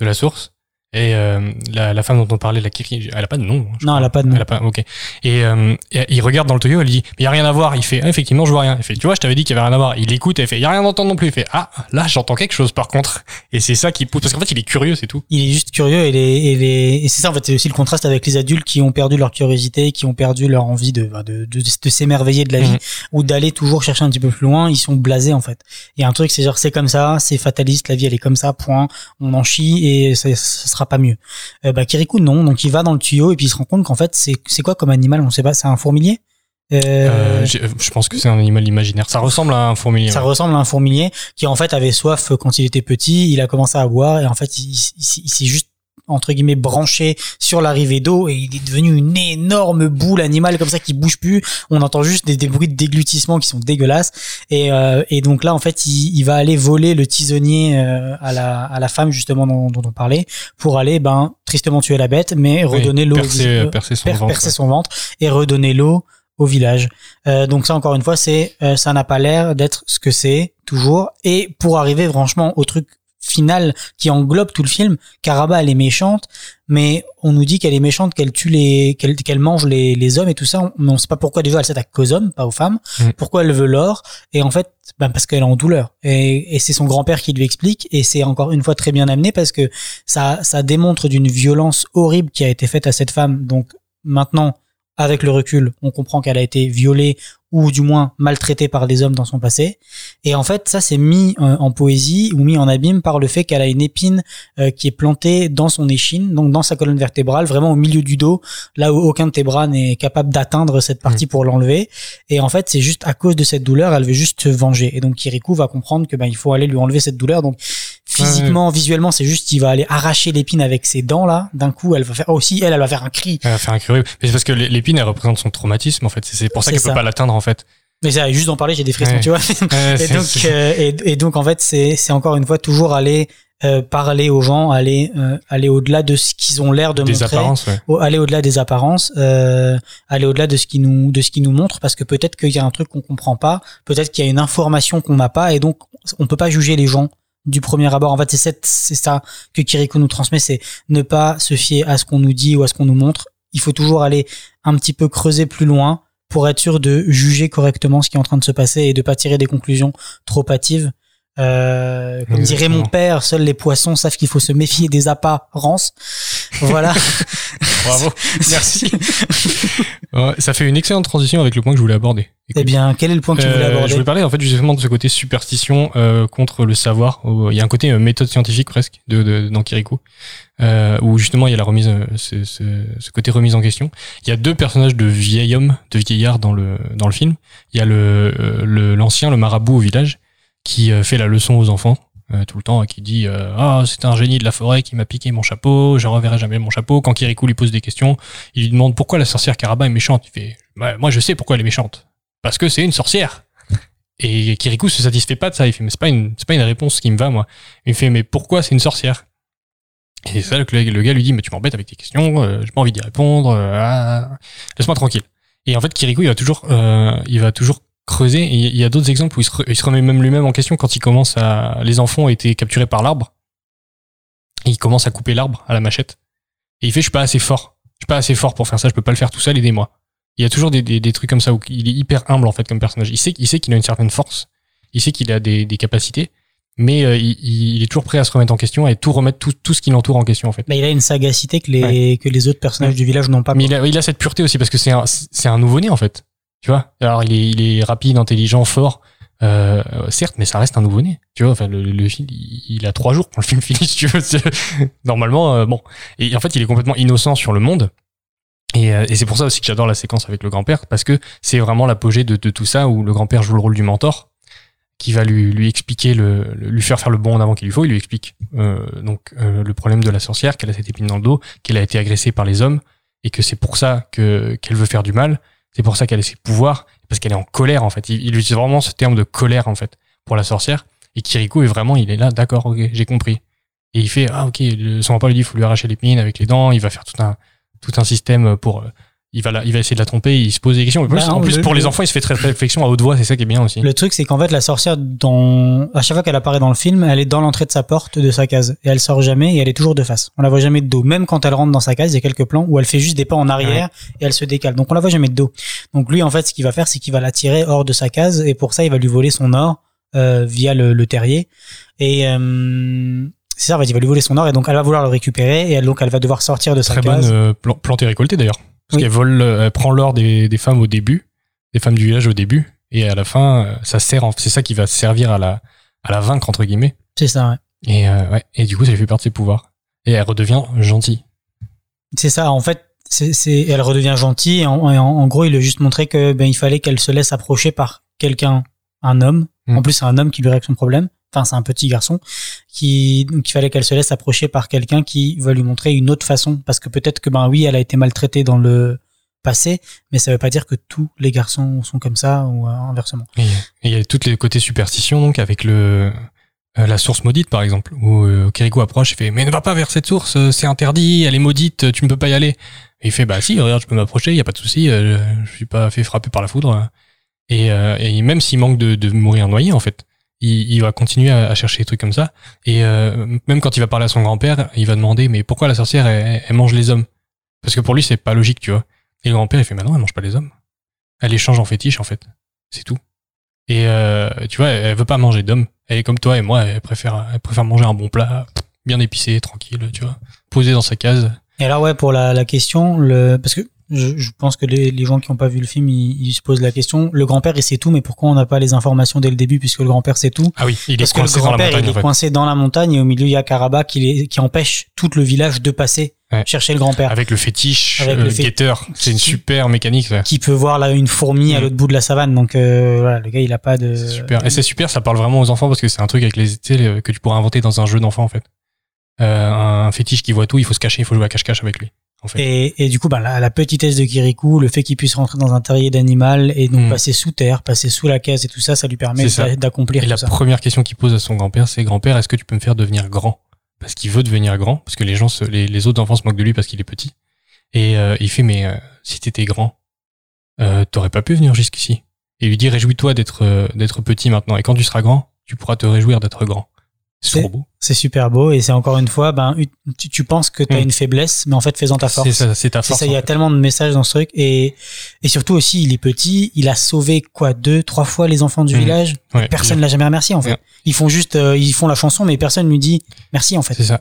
de la source. Et euh, la, la femme dont on parlait, la Kiri, elle a pas de nom. je Non, elle a pas de nom. Elle a pas, ok. Et, euh, et il regarde dans le tuyau, elle dit, mais il y a rien à voir. Il fait, ah, effectivement, je vois rien. Il fait, tu vois, je t'avais dit qu'il y avait rien à voir. Il écoute et il fait, y a rien à entendre non plus. Il fait, ah, là, j'entends quelque chose par contre. Et c'est ça qui pousse, parce qu'en fait, il est curieux, c'est tout. il est juste curieux et, les, et, les, et c'est ça en fait c'est aussi le contraste avec les adultes qui ont perdu leur curiosité qui ont perdu leur envie de bah, de, de, de s'émerveiller de la vie Mhm. ou d'aller toujours chercher un petit peu plus loin ils sont blasés en fait il y a un truc c'est genre c'est comme ça c'est fataliste la vie elle est comme ça point on en chie et ça, ça sera pas mieux euh, bah Kirikou non donc il va dans le tuyau et puis il se rend compte qu'en fait c'est quoi comme animal? On sait pas c'est un fourmilier? Euh, Euh, j'ai- je pense que c'est un animal imaginaire. Ça ressemble à un fourmilier. ça ouais. ressemble à un fourmilier qui en fait avait soif quand il était petit. Il a commencé à boire et en fait il, il- il s'est juste entre guillemets branché sur l'arrivée d'eau et il est devenu une énorme boule animale comme ça qui bouge plus. On entend juste des, des bruits de déglutissement qui sont dégueulasses et, euh, et donc là en fait il, il va aller voler le tisonnier euh, à la à la femme justement dont, dont on parlait pour aller ben tristement tuer la bête mais Oui, redonner l'eau au percer, vis- percer son per- ventre. percer son ventre et redonner l'eau au village. Euh, donc ça encore une fois, c'est euh, ça n'a pas l'air d'être ce que c'est toujours. Et pour arriver franchement au truc final qui englobe tout le film, Karaba elle est méchante, mais on nous dit qu'elle est méchante, qu'elle tue les, qu'elle qu'elle mange les, les hommes et tout ça, on sait pas pourquoi déjà elle s'attaque qu'aux hommes, pas aux femmes. Mm. Pourquoi elle veut l'or? Et en fait, ben parce qu'elle est en douleur. Et, et c'est son grand-père qui lui explique. Et c'est encore une fois très bien amené parce que ça ça démontre d'une violence horrible qui a été faite à cette femme. Donc maintenant avec le recul, on comprend qu'elle a été violée ou du moins maltraitée par des hommes dans son passé. Et en fait, ça c'est mis euh, en poésie ou mis en abîme par le fait qu'elle a une épine euh, qui est plantée dans son échine, donc dans sa colonne vertébrale, vraiment au milieu du dos, là où aucun de tes bras n'est capable d'atteindre cette partie pour l'enlever. Et en fait, c'est juste à cause de cette douleur, elle veut juste se venger. Et donc Kirikou va comprendre que ben il faut aller lui enlever cette douleur. Donc physiquement, visuellement, c'est juste il va aller arracher l'épine avec ses dents là. D'un coup, elle va faire aussi elle, elle va faire un cri Elle va faire un curieux. Mais c'est parce que l'épine, elle représente son traumatisme, en fait. C'est- pour ça qu'elle peut pas l'atteindre, en fait. Mais ça, juste d'en parler, j'ai des frissons, Ouais. tu vois. [laughs] Et donc, euh, et, et donc en fait, c'est c'est encore une fois toujours aller euh, parler aux gens, aller euh, aller au-delà de ce qu'ils ont l'air de des montrer, apparences, aller au-delà des apparences, euh, aller au-delà de ce qui nous de ce qui nous montre, parce que peut-être qu'il y a un truc qu'on comprend pas, peut-être qu'il y a une information qu'on n'a pas, et donc on peut pas juger les gens du premier abord. En fait, c'est ça que Kiriko nous transmet, c'est ne pas se fier à ce qu'on nous dit ou à ce qu'on nous montre. Il faut toujours aller un petit peu creuser plus loin pour être sûr de juger correctement ce qui est en train de se passer et de pas tirer des conclusions trop hâtives. Euh, comme dirait mon père, seuls les poissons savent qu'il faut se méfier des apparences. Voilà. [laughs] Bravo. [laughs] Merci. Ça fait une excellente transition avec le point que je voulais aborder. eh bien, quel est le point que tu voulais Euh, aborder je voulais parler en fait justement de ce côté superstition euh, contre le savoir. Il y a un côté euh, méthode scientifique presque de, de, dans Kirikou, euh, où justement il y a la remise, ce, ce, ce côté remise en question. Il y a deux personnages de vieil homme, de vieillard dans le dans le film. Il y a le le- l'ancien, le marabout au village, qui fait la leçon aux enfants. Euh, tout le temps, et qui dit euh, ah c'est un génie de la forêt qui m'a piqué mon chapeau, je reverrai jamais mon chapeau. Quand Kirikou lui pose des questions, il lui demande pourquoi la sorcière Karaba est méchante. Il fait Ouais, moi je sais pourquoi elle est méchante parce que c'est une sorcière. [laughs] Et Kirikou se satisfait pas de ça. Il fait, mais c'est pas une, c'est pas une réponse qui me va, moi. Il fait, mais pourquoi c'est une sorcière? Et c'est ça que le, le gars lui dit, mais tu m'embêtes avec tes questions, euh, j'ai pas envie d'y répondre, euh, ah, laisse-moi tranquille. Et en fait, Kirikou, il va toujours, euh, il va toujours creuser. Et il y a d'autres exemples où il se, re- il se remet même lui-même en question quand il commence à, les enfants ont été capturés par l'arbre. Et il commence à couper l'arbre à la machette. Et il fait, je suis pas assez fort. Je suis pas assez fort pour faire ça, je peux pas le faire tout seul, aidez-moi. Il y a toujours des, des, des trucs comme ça où il est hyper humble en fait comme personnage. Il sait, il sait qu'il a une certaine force, il sait qu'il a des, des capacités, mais euh, il, il est toujours prêt à se remettre en question et tout remettre tout, tout ce qui l'entoure en question en fait. Bah, il a une sagacité que les, que les autres personnages du village n'ont pas. Mais il a, il a cette pureté aussi parce que c'est un, c'est un nouveau-né en fait. Tu vois Alors il est, rapide, intelligent, fort. Euh, certes, mais ça reste un nouveau-né. Tu vois, enfin le, film, il, a trois jours pour le film [laughs] fini, si tu. C'est- [laughs] Normalement, euh, bon. Et en fait, il est complètement innocent sur le monde. Et, euh, et c'est pour ça aussi que j'adore la séquence avec le grand-père parce que c'est vraiment l'apogée de, tout ça où le grand-père joue le rôle du mentor qui va lui, lui expliquer le, lui faire faire le bon en avant qu'il lui faut. Il lui explique donc le problème de la sorcière, qu'elle a cette épine dans le dos, qu'elle a été agressée par les hommes et que c'est pour ça que qu'elle veut faire du mal. C'est pour ça qu'elle a ses pouvoirs parce qu'elle est en colère en fait. Il, il utilise vraiment ce terme de colère en fait pour la sorcière. Et Kirikou est vraiment, il est là, d'accord, ok, j'ai compris. Et il fait ah ok, son papa lui dit il faut lui arracher l'épine avec les dents. Il va faire tout un tout un système pour euh, il va la- il va essayer de la tromper. Il se pose des questions. En plus, Bah, en plus le- pour les le- enfants, il se fait très très réflexion à haute voix. C'est ça qui est bien aussi. Le truc, c'est qu'en fait, la sorcière, dans, à chaque fois qu'elle apparaît dans le film, elle est dans l'entrée de sa porte, de sa case. Et elle sort jamais et elle est toujours de face. On la voit jamais de dos. Même quand elle rentre dans sa case, il y a quelques plans où elle fait juste des pas en arrière et elle se décale. Donc on la voit jamais de dos. Donc lui, en fait, ce qu'il va faire, c'est qu'il va la tirer hors de sa case et pour ça, il va lui voler son or, euh, via le, le terrier. Et, euh, c'est ça, en fait, il va lui voler son or et donc elle va vouloir le récupérer et elle, donc elle va devoir sortir de sa Très case. bonne euh, plantée récoltée d'ailleurs. Parce Oui. qu'elle vole, euh, elle prend l'or des, des femmes au début, des femmes du village au début, et à la fin, euh, ça sert, c'est ça qui va servir à la, à la vaincre entre guillemets. C'est ça, ouais. Et euh, ouais, et du coup, ça lui fait perdre ses pouvoirs. Et elle redevient gentille. C'est ça, en fait, c'est, elle redevient gentille. Et en, et en- en gros, il a juste montré que ben il fallait qu'elle se laisse approcher par quelqu'un, un homme. Mm. En plus, c'est un homme qui lui règle son problème. Enfin, c'est un petit garçon qui donc il fallait qu'elle se laisse approcher par quelqu'un qui va lui montrer une autre façon. Parce que peut-être que ben oui, elle a été maltraitée dans le passé, mais ça veut pas dire que tous les garçons sont comme ça ou euh, inversement. Il y a tous les côtés superstitions, donc avec le euh, la source maudite par exemple, où euh, approche et fait mais ne va pas vers cette source, euh, c'est interdit, elle est maudite, tu ne peux pas y aller. Et il fait bah si, regarde, je peux m'approcher, il y a pas de souci, euh, je suis pas fait frapper par la foudre. Et, et même s'il manque de, de mourir noyé en fait, il, il va continuer à, à chercher des trucs comme ça. Et euh, même quand il va parler à son grand-père, il va demander mais pourquoi la sorcière elle, elle mange les hommes? Parce que pour lui c'est pas logique, tu vois. Et le grand-père il fait mais non, elle mange pas les hommes. Elle les change en fétiche en fait, c'est tout. Et euh, tu vois, elle veut pas manger d'hommes. Elle est comme toi et moi, elle préfère, elle préfère manger un bon plat, bien épicé, tranquille, tu vois, posé dans sa case. Et alors ouais, pour la, la question, le, parce que je, je pense que les, les gens qui n'ont pas vu le film, ils, ils se posent la question. Le grand-père, il sait tout, mais pourquoi on n'a pas les informations dès le début, puisque le grand-père sait tout? Ah oui, il est que le coincé dans la montagne il en est fait. coincé dans la montagne et au milieu, il y a Karaba qui, les- qui empêche tout le village de passer Ouais. chercher le grand-père. Avec le fétiche, Avec euh, le fé- guetteur, c'est une super mécanique. ça. Qui peut voir là une fourmi à Mm. l'autre bout de la savane. Donc euh, voilà, le gars, il a pas de. Super. Et c'est super, ça parle vraiment aux enfants parce que c'est un truc avec les, le- que tu pourrais inventer dans un jeu d'enfant en fait. Euh, un fétiche qui voit tout, il faut se cacher, il faut jouer à cache-cache avec lui. En fait. Et, et du coup, ben, la, la petitesse de Kirikou, le fait qu'il puisse rentrer dans un terrier d'animal et donc Mm. passer sous terre, passer sous la case et tout ça, ça lui permet d'accomplir la ça. première question qu'il pose à son grand-père, c'est grand-père, est-ce que tu peux me faire devenir grand? Parce qu'il veut devenir grand, parce que les gens, se- les, les autres enfants se moquent de lui parce qu'il est petit. Et euh, il fait, mais euh, si t'étais grand, euh, t'aurais pas pu venir jusqu'ici. Et il lui dit, réjouis-toi d'être euh, d'être petit maintenant. Et quand tu seras grand, tu pourras te réjouir d'être grand. C'est beau. C'est super beau et c'est encore une fois, ben, tu, tu penses que tu as Mm. une faiblesse, mais en fait, fais-en ta force. C'est ça, c'est ta force. ça, il y a fait. tellement de messages dans ce truc et, et surtout aussi, il est petit, il a sauvé quoi, deux, trois fois les enfants du Mhm. village. Ouais, Personne l'a jamais remercié en fait. Ouais. Ils font juste, euh, ils font la chanson, mais personne lui dit merci en fait. C'est ça.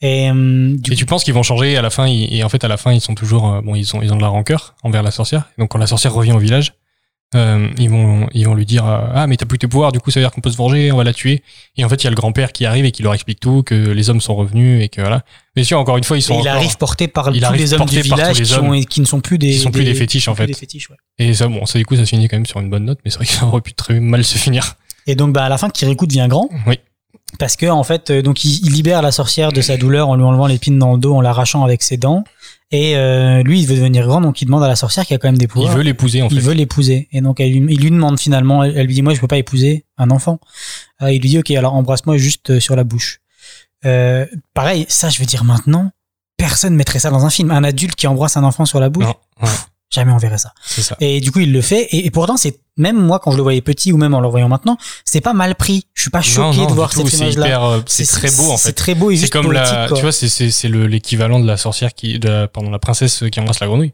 Et euh, du Et tu penses qu'ils vont changer à la fin ils- Et en fait, à la fin, ils sont toujours euh, bon. Ils ont ils ont de la rancœur envers la sorcière. Donc quand la sorcière revient au village, euh, ils vont ils vont lui dire euh, ah mais t'as plus tes pouvoirs. Du coup, ça veut dire qu'on peut se venger. On va la tuer. Et en fait, il y a le grand père qui arrive et qui leur explique tout, que les hommes sont revenus et que voilà. Mais sûr, encore une fois, ils sont Et il encore- arrive porté par il tous les hommes du village qui, hommes. ont- qui ne sont plus des, Qui sont plus des fétiches, en fait. des fétiches, ouais. Et ça, bon, ça du coup, ça finit quand même sur une bonne note. Mais c'est vrai que ça aurait pu très mal se finir. Et donc, bah, à la fin, Kirikou devient grand. Oui. Parce que, en fait, euh, donc, il, il libère la sorcière de sa douleur en lui enlevant l'épine dans le dos, en l'arrachant avec ses dents. Et euh, lui, il veut devenir grand, donc il demande à la sorcière qui a quand même des Il pouvoirs. veut l'épouser en fait. Il veut l'épouser. Et donc, elle lui, il lui demande finalement, elle, elle lui dit, moi, je peux pas épouser un enfant. Euh, il lui dit, ok, alors embrasse-moi juste euh, sur la bouche. Euh, pareil, ça, je veux dire maintenant, personne mettrait ça dans un film. Un adulte qui embrasse un enfant sur la bouche, Non, ouais, jamais on verrait ça. c'est ça. Et du coup, il le fait. Et, et pourtant, c'est même moi, quand je le voyais petit ou même en le voyant maintenant, c'est pas mal pris. Je suis pas choqué Non, non, de voir cette c'est image-là. euh, c'est très beau en C'est fait. très beau C'est comme la, quoi. tu vois, c'est c'est c'est le l'équivalent de la sorcière qui, de la, pardon, la princesse qui embrasse la grenouille.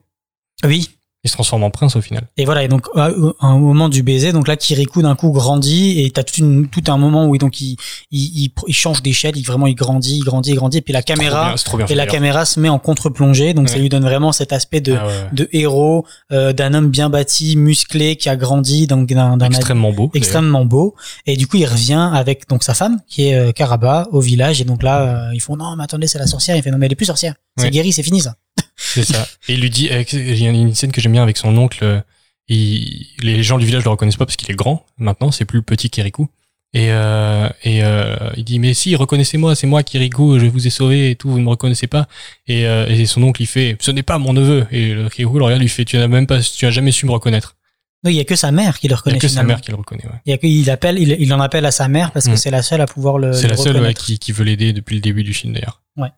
Oui. Il se transforme en prince au final. Et voilà. Et donc, à- un moment du baiser, donc là, Kirikou d'un coup grandit et t'as tout, une- tout un moment où donc il, il, il, il change d'échelle. Il vraiment il grandit, il grandit, il grandit. Et puis la caméra bien, et fait, la caméra se met en contre-plongée. Donc ça lui donne vraiment cet aspect de Ah ouais, ouais. de héros, euh, d'un homme bien bâti, musclé, qui a grandi, donc d'un d'un extrêmement beau. extrêmement beau. Et du coup, il revient avec donc sa femme, qui est euh, Karaba, au village. Et donc là, euh, ils font non, mais attendez, c'est la sorcière. Il fait non, mais elle est plus sorcière. C'est guéri, c'est fini ça. C'est ça. Et il lui dit, il y a une scène que j'aime bien avec son oncle. euh, il- les gens du village le reconnaissent pas parce qu'il est grand. Maintenant, c'est plus le petit Kirikou. Et, euh, et euh, il dit mais si reconnaissez-moi c'est moi Kirikou je vous ai sauvé et tout vous ne me reconnaissez pas et, euh, et son oncle il fait ce n'est pas mon neveu et le Kirikou le regarde lui fait tu n'as même pas tu as jamais su me reconnaître Non, il y a que sa mère qui le il y reconnaît. a que sa finalement. mère qui le reconnaît ouais. Il y a que, il appelle, il, il en appelle à sa mère parce que Mm. c'est la seule à pouvoir le. C'est la seule ouais, qui, qui veut l'aider depuis le début du film d'ailleurs. Ouais.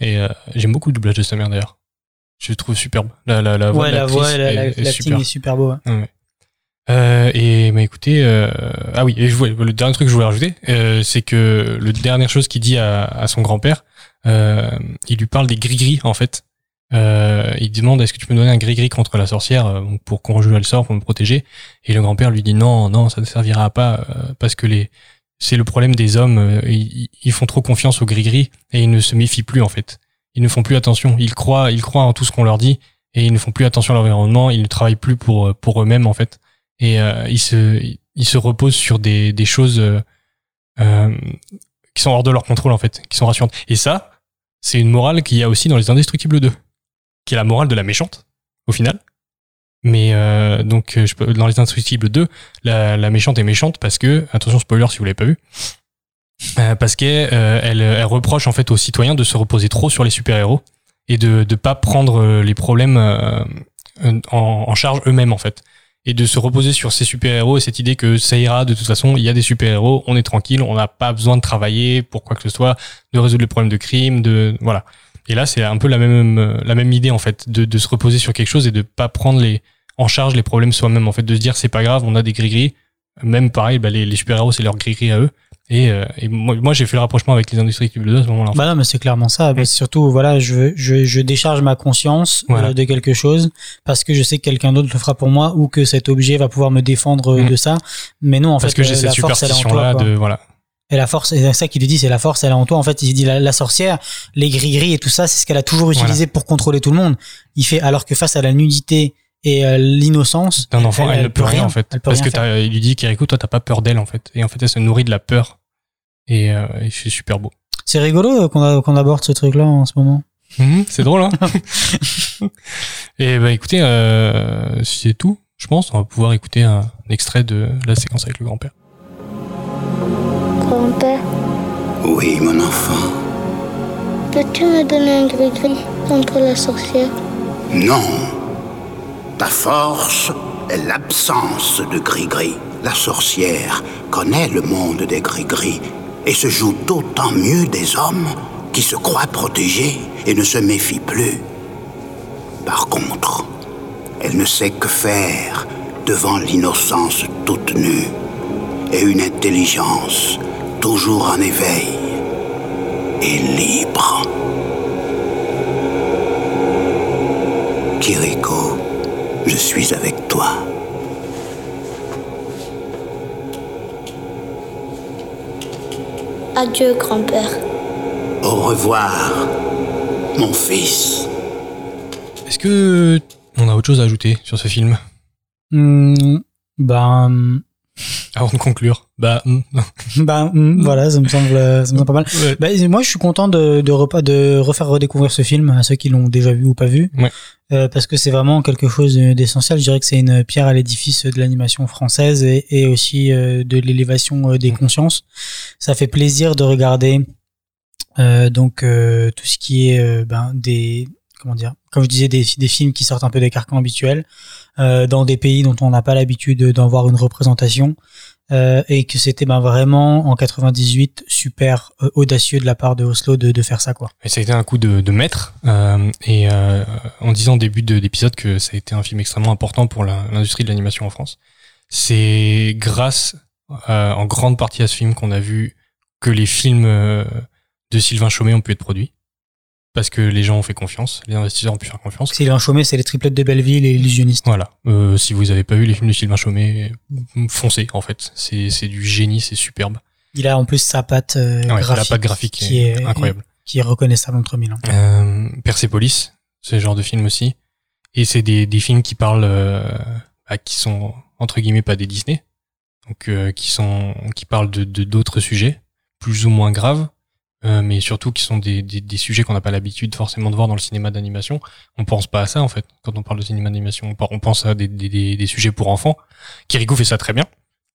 Et euh, j'aime beaucoup le doublage de sa mère d'ailleurs. Je le trouve superbe. La, la, la voix ouais, la voix, la, est- la, est super. est super beau. Ouais. Euh, et bah écoutez, euh, ah oui, et je voulais- le dernier truc que je voulais rajouter, euh, c'est que le dernière chose qu'il dit à, à son grand-père, il lui parle des gris-gris en fait. Il demande est-ce que tu peux me donner un gris-gris contre la sorcière pour conjurer le sort pour me protéger? Et le grand-père lui dit non, non, ça ne servira pas euh, parce que les c'est le problème des hommes, ils, ils font trop confiance aux gris-gris et ils ne se méfient plus en fait. Ils ne font plus attention, ils croient, ils croient en tout ce qu'on leur dit et ils ne font plus attention à l'environnement, ils ne travaillent plus pour pour eux-mêmes en fait et euh, ils se ils se reposent sur des des choses euh, euh, qui sont hors de leur contrôle en fait, qui sont rassurantes. Et ça, c'est une morale qu'il y a aussi dans les Indestructibles 2, qui est la morale de la méchante au final. Mais euh, donc euh, je peux, dans les Indestructibles 2, la, la méchante est méchante parce que attention spoiler si vous l'avez pas vu. Euh, parce qu'elle euh, elle, elle reproche en fait aux citoyens de se reposer trop sur les super-héros et de ne pas prendre euh, les problèmes en, en charge eux-mêmes en fait et de se reposer sur ces super-héros et cette idée que ça ira de toute façon, il y a des super-héros, on est tranquille, on n'a pas besoin de travailler pour quoi que ce soit, de résoudre les problèmes de crime, de voilà. Et là, c'est un peu la même la même idée en fait, de, de se reposer sur quelque chose et de pas prendre les en charge les problèmes soi-même en fait, de se dire c'est pas grave, on a des gris-gris. Même pareil, bah, les, les super-héros c'est leur gris-gris à eux. Et, euh, et moi, moi, j'ai fait le rapprochement avec les industries 2 à ce moment-là. Bah non, mais c'est clairement ça. Bah, surtout, voilà, je, je, je décharge ma conscience Voilà. euh, de quelque chose parce que je sais que quelqu'un d'autre le fera pour moi ou que cet objet va pouvoir me défendre euh, Mm. de ça. Mais non, en Parce fait, que j'ai cette la force, elle est en toi. quoi. de voilà. Et la force, c'est ça qu'il lui dit, c'est la force, elle est en toi. En fait, il dit la, la sorcière, les gris-gris et tout ça, c'est ce qu'elle a toujours utilisé pour contrôler tout le monde. Il fait, alors que face à la nudité et euh, l'innocence d'un enfant, elle, ne peut rien, en fait. Elle peut Parce rien que faire. t'as- il lui dit Kiriko, toi t'as pas peur d'elle en fait. Et en fait elle se nourrit de la peur. Et, euh, et c'est super beau. C'est rigolo euh, qu'on aborde ce truc-là en ce moment. Mhm, [laughs] c'est drôle, hein [laughs] Et bah écoutez, euh, si c'est tout, je pense, on va pouvoir écouter un extrait de la séquence avec le grand-père. Grand-père, Oui, mon enfant. peux-tu me donner un gris-gris contre la sorcière? Non. Ta force est l'absence de gris-gris. La sorcière connaît le monde des gris-gris et se joue d'autant mieux des hommes qui se croient protégés et ne se méfient plus. Par contre, elle ne sait que faire devant l'innocence toute nue et une intelligence toujours en éveil et libre. Kiriko, je suis avec toi. Adieu, grand-père. Au revoir, mon fils. Est-ce que on a autre chose à ajouter sur ce film? Hmm, ben, avant de conclure Bah, hmm, [laughs] ben hmm, voilà, ça me semble, ça me semble pas mal. ouais. Bah, moi, je suis content de, de, repas, de refaire redécouvrir ce film à ceux qui l'ont déjà vu ou pas vu, Ouais. Euh, parce que c'est vraiment quelque chose d'essentiel. Je dirais que c'est une pierre à l'édifice de l'animation française et, et aussi euh, de l'élévation euh, des Mm. consciences. Ça fait plaisir de regarder euh, donc euh, tout ce qui est euh, ben, des comment dire, comme je disais, des, des films qui sortent un peu des carcans habituels euh, dans des pays dont on n'a pas l'habitude d'en voir une représentation. Euh, et que c'était ben, vraiment en 98 super euh, audacieux de la part de Oslo de, faire ça quoi. Ça a été un coup de, de maître. euh, et en disant au début de l'épisode que ça a été un film extrêmement important pour l'industrie de l'animation en France, c'est grâce en grande partie à ce film qu'on a vu que les films de Sylvain Chaumet ont pu être produits. Parce que les gens ont fait confiance, les investisseurs ont pu faire confiance. Un chômé, c'est les triplettes de Belleville et Illusionniste. Voilà. Euh, si vous avez pas vu les films de Sylvain Chaumet, foncez en fait. C'est c'est du génie, c'est superbe. Il a en plus sa patte euh, Ouais, graphique, la patte graphique qui est, est, incroyable. qui est reconnaissable entre mille. hein. Euh, Persepolis, ce genre de film aussi. Et c'est des, des films qui parlent, euh, bah, qui sont entre guillemets pas des Disney, donc euh, qui sont, qui parlent de de- d'autres sujets plus ou moins graves, euh, mais surtout qui sont des, des, des sujets qu'on n'a pas l'habitude forcément de voir dans le cinéma d'animation. On pense pas à ça en fait quand on parle de cinéma d'animation. On, pense à des, des, sujets pour enfants. Kirikou fait ça très bien.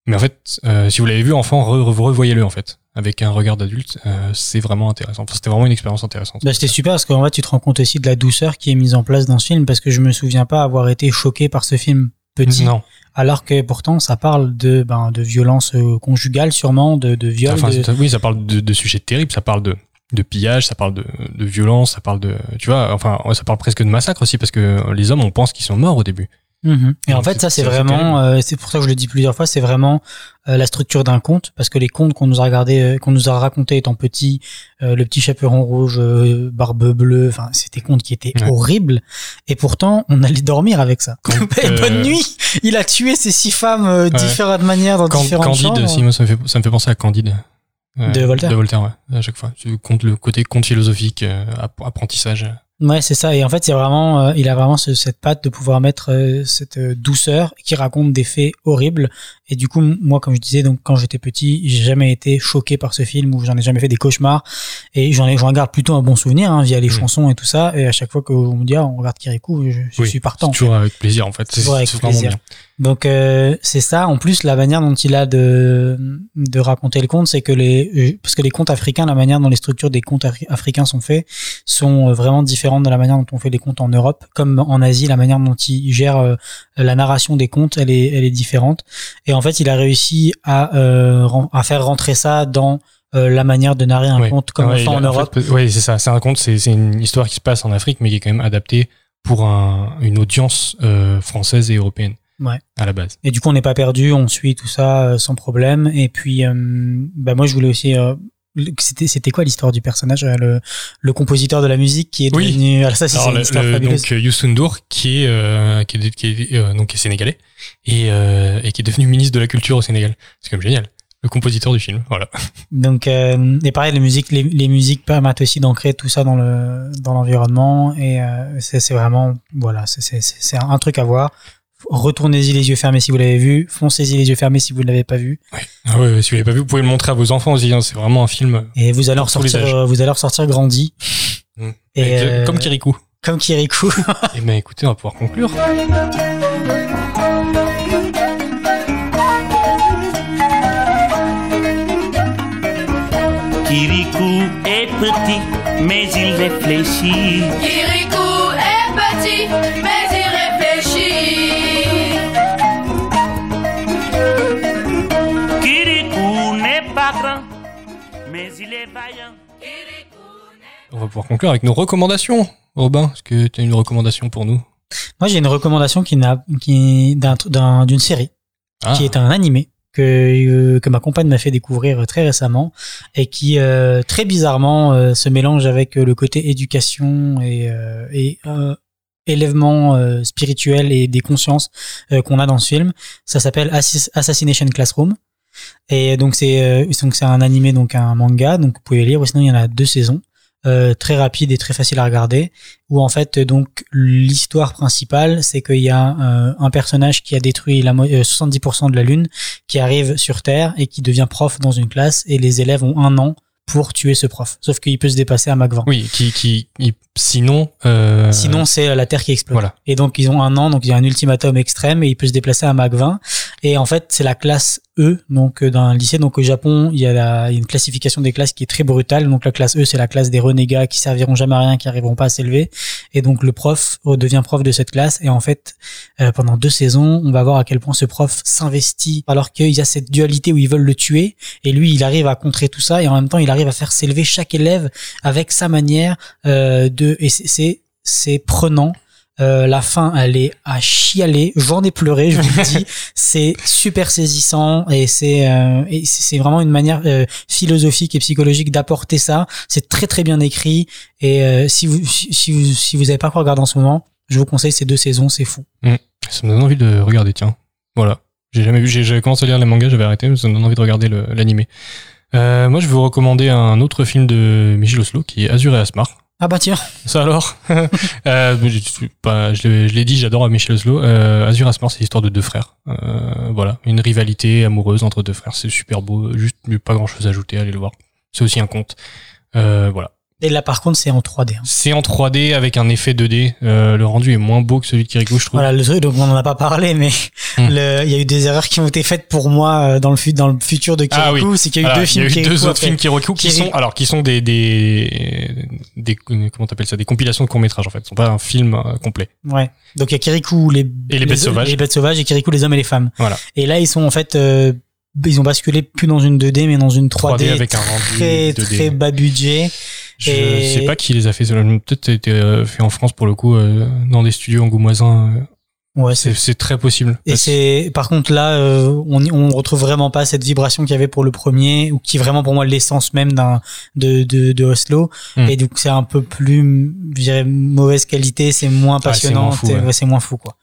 Mais en fait, euh, si vous l'avez vu enfant, re- re- revoyez-le en fait avec un regard d'adulte. euh, c'est vraiment intéressant. Enfin, C'était vraiment une expérience intéressante. Bah, c'était super parce qu'en vrai, tu te rends compte aussi de la douceur qui est mise en place dans ce film parce que je me souviens pas avoir été choqué par ce film petit. Non. Alors que pourtant, ça parle de, ben, de violence euh, conjugale, sûrement, de, de viol. Enfin, de- c'est- oui, ça parle de, de sujets terribles, ça parle de, de pillage, ça parle de, de violence, ça parle de, tu vois, enfin, ça parle presque de massacre aussi parce que les hommes, on pense qu'ils sont morts au début. Mhm. Et en fait, ça, c'est- vraiment, euh, c'est pour ça que je le dis plusieurs fois, c'est vraiment euh, la structure d'un conte, parce que les contes qu'on nous a regardé, euh, qu'on nous a raconté étant petit, euh, le petit chaperon rouge, euh, barbe bleue, enfin, c'était contes qui étaient Ouais. horribles, et pourtant, on allait dormir avec ça. Quand, [laughs] Et euh, bonne nuit. Il a tué ces six femmes euh, Ouais. différentes manières dans Can- différentes Candide, chambres. si, moi, ça me fait, ça me fait penser à Candide. Euh, De Voltaire De Voltaire, ouais, à chaque fois. Tu comptes le côté conte philosophique, euh, app- apprentissage. Ouais, c'est ça. Et en fait, c'est vraiment, euh, il a vraiment ce- cette patte de pouvoir mettre euh, cette euh, douceur qui raconte des faits horribles. Et du coup, moi, comme je disais, donc quand j'étais petit, j'ai jamais été choqué par ce film ou j'en ai jamais fait des cauchemars. Et j'en ai, j'en garde plutôt un bon souvenir hein, via les chansons et tout ça. Et à chaque fois qu'on me dit, ah, on regarde Kirikou, je, je Oui, suis partant. Toujours avec plaisir, en fait. C'est Toujours avec plaisir. bien. Donc euh, c'est ça. En plus, la manière dont il a de de raconter le conte, c'est que les parce que les contes africains, la manière dont les structures des contes afri- africains sont faits, sont vraiment différentes de la manière dont on fait les contes en Europe, comme en Asie, la manière dont ils gèrent euh, la narration des contes, elle est elle est différente. Et en fait, il a réussi à euh, à faire rentrer ça dans euh, la manière de narrer un Ouais. conte comme Ah ouais, on fait il en a- Europe. fait, ouais, c'est ça. C'est un conte, c'est une histoire qui se passe en Afrique, mais qui est quand même adaptée pour un, une audience euh, française et européenne. Ouais. À la base. Et du coup, on n'est pas perdu, on suit tout ça euh, sans problème. Et puis, bah moi, je voulais aussi. Euh, c'était c'était quoi l'histoire du personnage euh, le, le compositeur de la musique qui est Oui. devenu alors ça c'est une histoire le- fabuleuse donc euh, Youssou N'Dour, qui est euh, qui est, qui est, euh, donc qui est sénégalais et, euh, et qui est devenu ministre de la culture au Sénégal. C'est quand même génial. Le compositeur du film, voilà. [laughs] donc euh, et pareil les musiques les, les musiques permettent aussi d'ancrer tout ça dans le dans l'environnement et euh, c'est vraiment voilà c'est c'est un truc à voir retournez-y les yeux fermés si vous l'avez vu foncez-y les yeux fermés si vous ne l'avez pas vu Ah ouais, ouais, si vous l'avez pas vu, vous pouvez le montrer à vos enfants aussi. hein. C'est vraiment un film. et vous allez ressortir vous allez ressortir grandi [laughs] Mm. et Avec- euh, Comme Kirikou. comme Kirikou [laughs] Et ben écoutez, on va pouvoir conclure. Kirikou est petit, mais il réfléchit. Kirikou On va pouvoir conclure avec nos recommandations. Robin, est-ce que tu as une recommandation pour nous? Moi, j'ai une recommandation qui n'a, qui, d'un, d'un- d'une série, Ah. qui est un animé, que euh, que ma compagne m'a fait découvrir très récemment et qui euh, très bizarrement euh, se mélange avec euh, le côté éducation et euh, et euh, élèvement euh, spirituel et des consciences euh, qu'on a dans ce film. Ça s'appelle Assassination Classroom. Et donc c'est euh, donc c'est un animé donc un manga donc vous pouvez lire ou sinon il y en a deux saisons euh, très rapide et très facile à regarder où en fait donc l'histoire principale c'est qu'il y a euh, un personnage qui a détruit la mo- euh, 70% de la lune qui arrive sur terre et qui devient prof dans une classe et les élèves ont un an pour tuer ce prof sauf qu'il peut se dépasser à Mach 20 Oui, qui, qui, il- sinon. euh, Sinon, c'est la Terre qui explose. Voilà. Et donc, ils ont un an, donc il y a un ultimatum extrême et il peut se déplacer à Mach 20. Et en fait, c'est la classe E, donc euh, d'un lycée. Donc au Japon, il y, a une classification des classes qui est très brutale. Donc la classe E, c'est la classe des renégats qui serviront jamais à rien, qui arriveront pas à s'élever. Et donc le prof redevient prof de cette classe. Et en fait, euh, pendant deux saisons, on va voir à quel point ce prof s'investit, alors qu'il y a cette dualité où ils veulent le tuer. Et lui, il arrive à contrer tout ça. Et en même temps, il arrive à faire s'élever chaque élève avec sa manière euh, de. Et c'est c'est prenant. Euh, la fin, elle est à chialer. J'en ai pleuré, je vous le dis. [laughs] c'est super saisissant et c'est euh, c'est vraiment une manière euh, philosophique et psychologique d'apporter ça. C'est très très bien écrit et euh, si vous si vous si vous avez pas encore regardé en ce moment, je vous conseille ces deux saisons, c'est fou. Mm. Ça me donne envie de regarder, tiens. Voilà. J'ai jamais vu, j'ai j'avais commencé à lire les mangas, j'avais arrêté, mais ça me donne envie de regarder l'animé. Euh, moi, je vais vous recommander un autre film de Michel Oslo qui est Azur et Asmar. Ah bah tiens, Ça alors [laughs] euh, je- Je l'ai dit, j'adore Michel Oslo. Euh, Azur c'est l'histoire de deux frères. Euh, voilà, une rivalité amoureuse entre deux frères. C'est super beau, juste pas grand chose à ajouter, allez le voir. C'est aussi un conte. Euh, voilà. Et là par contre c'est en 3D. hein. C'est en 3D avec un effet 2D. Euh, le rendu est moins beau que celui de Kiriko, je trouve. Voilà le truc, donc on en a pas parlé, mais Hmm. il y a eu des erreurs qui ont été faites pour moi euh, dans le dans le futur de Ah Kirikou, oui. c'est qu'il y a eu deux films il y a eu deux autres films Kirikou qui Kiri- sont alors qui sont des des des comment t'appelles ça des compilations de courts métrages en fait. Ce sont pas un film euh, complet. Ouais. Donc il y a Kirikou les Et les bêtes sauvages. les bêtes sauvages et Kirikou les hommes et les femmes. Voilà. Et là ils sont en fait euh, ils ont basculé plus dans une 2D mais dans une 3D, 3D avec un rendu très 2D. très bas budget. Je Et- sais pas qui les a fait. Peut-être ça a été euh, fait en France pour le coup euh, dans des studios angoumoisins. euh, Ouais, C'est très possible. Et c'est par contre là, euh, on on retrouve vraiment pas cette vibration qu'il y avait pour le premier, ou qui est vraiment pour moi l'essence même d'un de, de de Oslo. Hmm. Et donc c'est un peu plus, je dirais, mauvaise qualité, c'est moins Ah, c'est passionnant, moins ouais. moins fou quoi.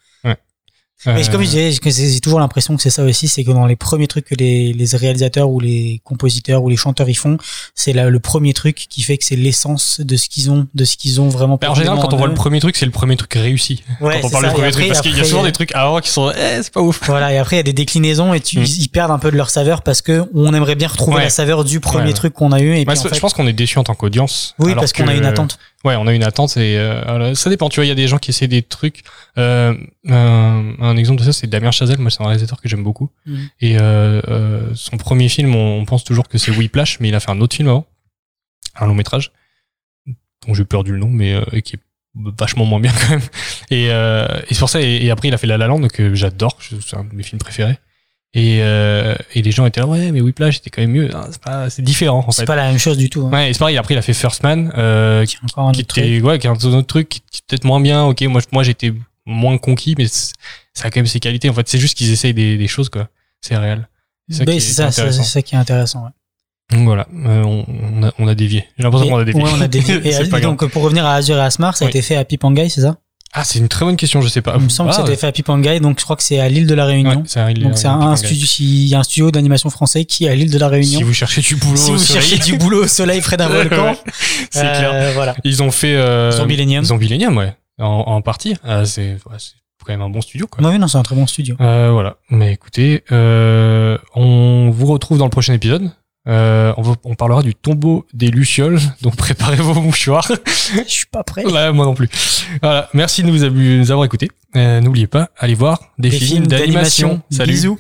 Mais Euh, comme je disais, que c'est- j'ai toujours l'impression que c'est ça aussi, c'est que dans les premiers trucs que les, les réalisateurs ou les compositeurs ou les chanteurs ils font, c'est le premier truc qui fait que c'est l'essence de ce qu'ils ont, de ce qu'ils ont vraiment. en général, quand on voit le premier truc, c'est le premier truc réussi. Ouais, quand on parle du premier truc, parce qu'il y a souvent euh, des trucs avant qui sont, eh, c'est pas ouf. Voilà, et après il y a des déclinaisons et tu, Mm. ils perdent un peu de leur saveur parce que on aimerait bien retrouver Ouais. la saveur du premier Ouais, truc qu'on a eu. Et puis, en je pense qu'on est déçu en tant qu'audience. Oui, parce qu'on a que- une attente. Ouais, on a une attente et euh, ça dépend. Tu vois, il y a des gens qui essaient des trucs. Euh, un, un exemple de ça, c'est Damien Chazelle. Moi, c'est un réalisateur que j'aime beaucoup. Mhm. Et euh, euh, son premier film, on, on pense toujours que c'est Whiplash, mais il a fait un autre film avant, un long métrage dont j'ai perdu le nom, mais euh, et qui est vachement moins bien [laughs] quand même. Et, euh, et c'est pour ça. Et, et après, il a fait La La Land que j'adore. C'est un de mes films préférés. Et, euh, et les gens étaient là, ouais, mais Whiplash c'était quand même mieux. Ah, c'est pas- C'est différent en C'est fait. pas la même chose du tout. hein. Ouais, et c'est pareil. Après, il a fait First Man, euh, qui, un qui était, ouais, qui est un autre truc, qui est peut-être moins bien. Ok, moi, moi, j'étais moins conquis, mais ça a quand même ses qualités. En fait, c'est juste qu'ils essayent des, des choses, quoi. C'est réel. C'est ça, qui c'est est ça, c'est intéressant. c'est ça qui est intéressant. ouais. Donc voilà, euh, on, on a, on a dévié. J'ai l'impression Et- qu'on a dévié. ouais, on a dévié. [laughs] Et, euh, donc pour revenir à Azure et Asmar, ça a Oui. été fait à Pipangai, c'est ça? Ah, c'est une très bonne question, je sais pas. Il me semble Ah, que ça a été fait à Pipangai, donc je crois que c'est à l'île de la Réunion. Ouais, à donc c'est un, studio, il y a un studio d'animation français qui est à l'île de la Réunion. Si vous cherchez du boulot, Si au vous soleil. cherchez du boulot au soleil près d'un [laughs] volcan, Ouais, c'est euh, clair. voilà. Ils ont fait euh. Zombilenium, ouais, en, en partie. Ah, c'est ouais, c'est quand même un bon studio, quoi. Non, oui, non, c'est un très bon studio. Euh, voilà. Mais écoutez, euh, on vous retrouve dans le prochain épisode. Euh, on, va- on parlera du tombeau des lucioles, [laughs] donc préparez vos mouchoirs. Je suis pas prêt. Là, moi non plus. Voilà. Merci de nous, av- nous avoir écoutés. Euh, N'oubliez pas, allez voir des, Des films films d'animation. d'animation. Salut. Bisous.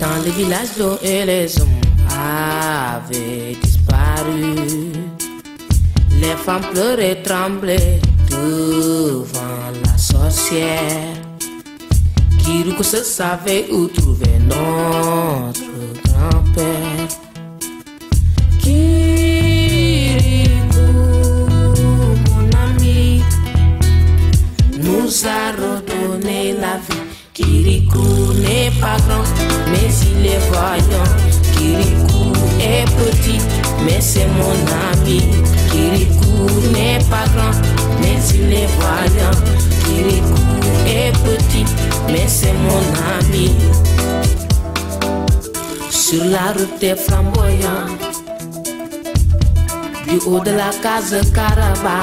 Dans les villages d'eau et les hommes avaient disparu. Les femmes pleuraient, tremblaient souvent la sorcière se savait où trouver notre grand-père. Kirikou, mon ami, nous a redonné la vie. Kirikou n'est pas grand, mais il est voyant. Kirikou est petit, mais c'est mon ami. Kirikou n'est pas grand mais il est voyant. Kirikou est petit, mais c'est mon ami. Sur la route flamboyants, du haut de la case Caraba,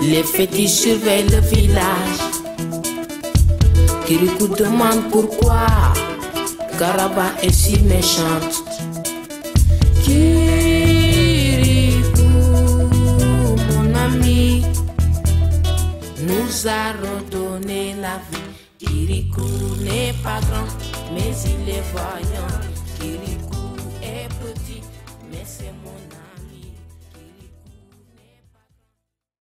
les fétiches surveillent le village. Kirikou demande pourquoi Caraba est si méchante. Nous a redonné la vie. Kirikou n'est pas grand, mais il est voyant.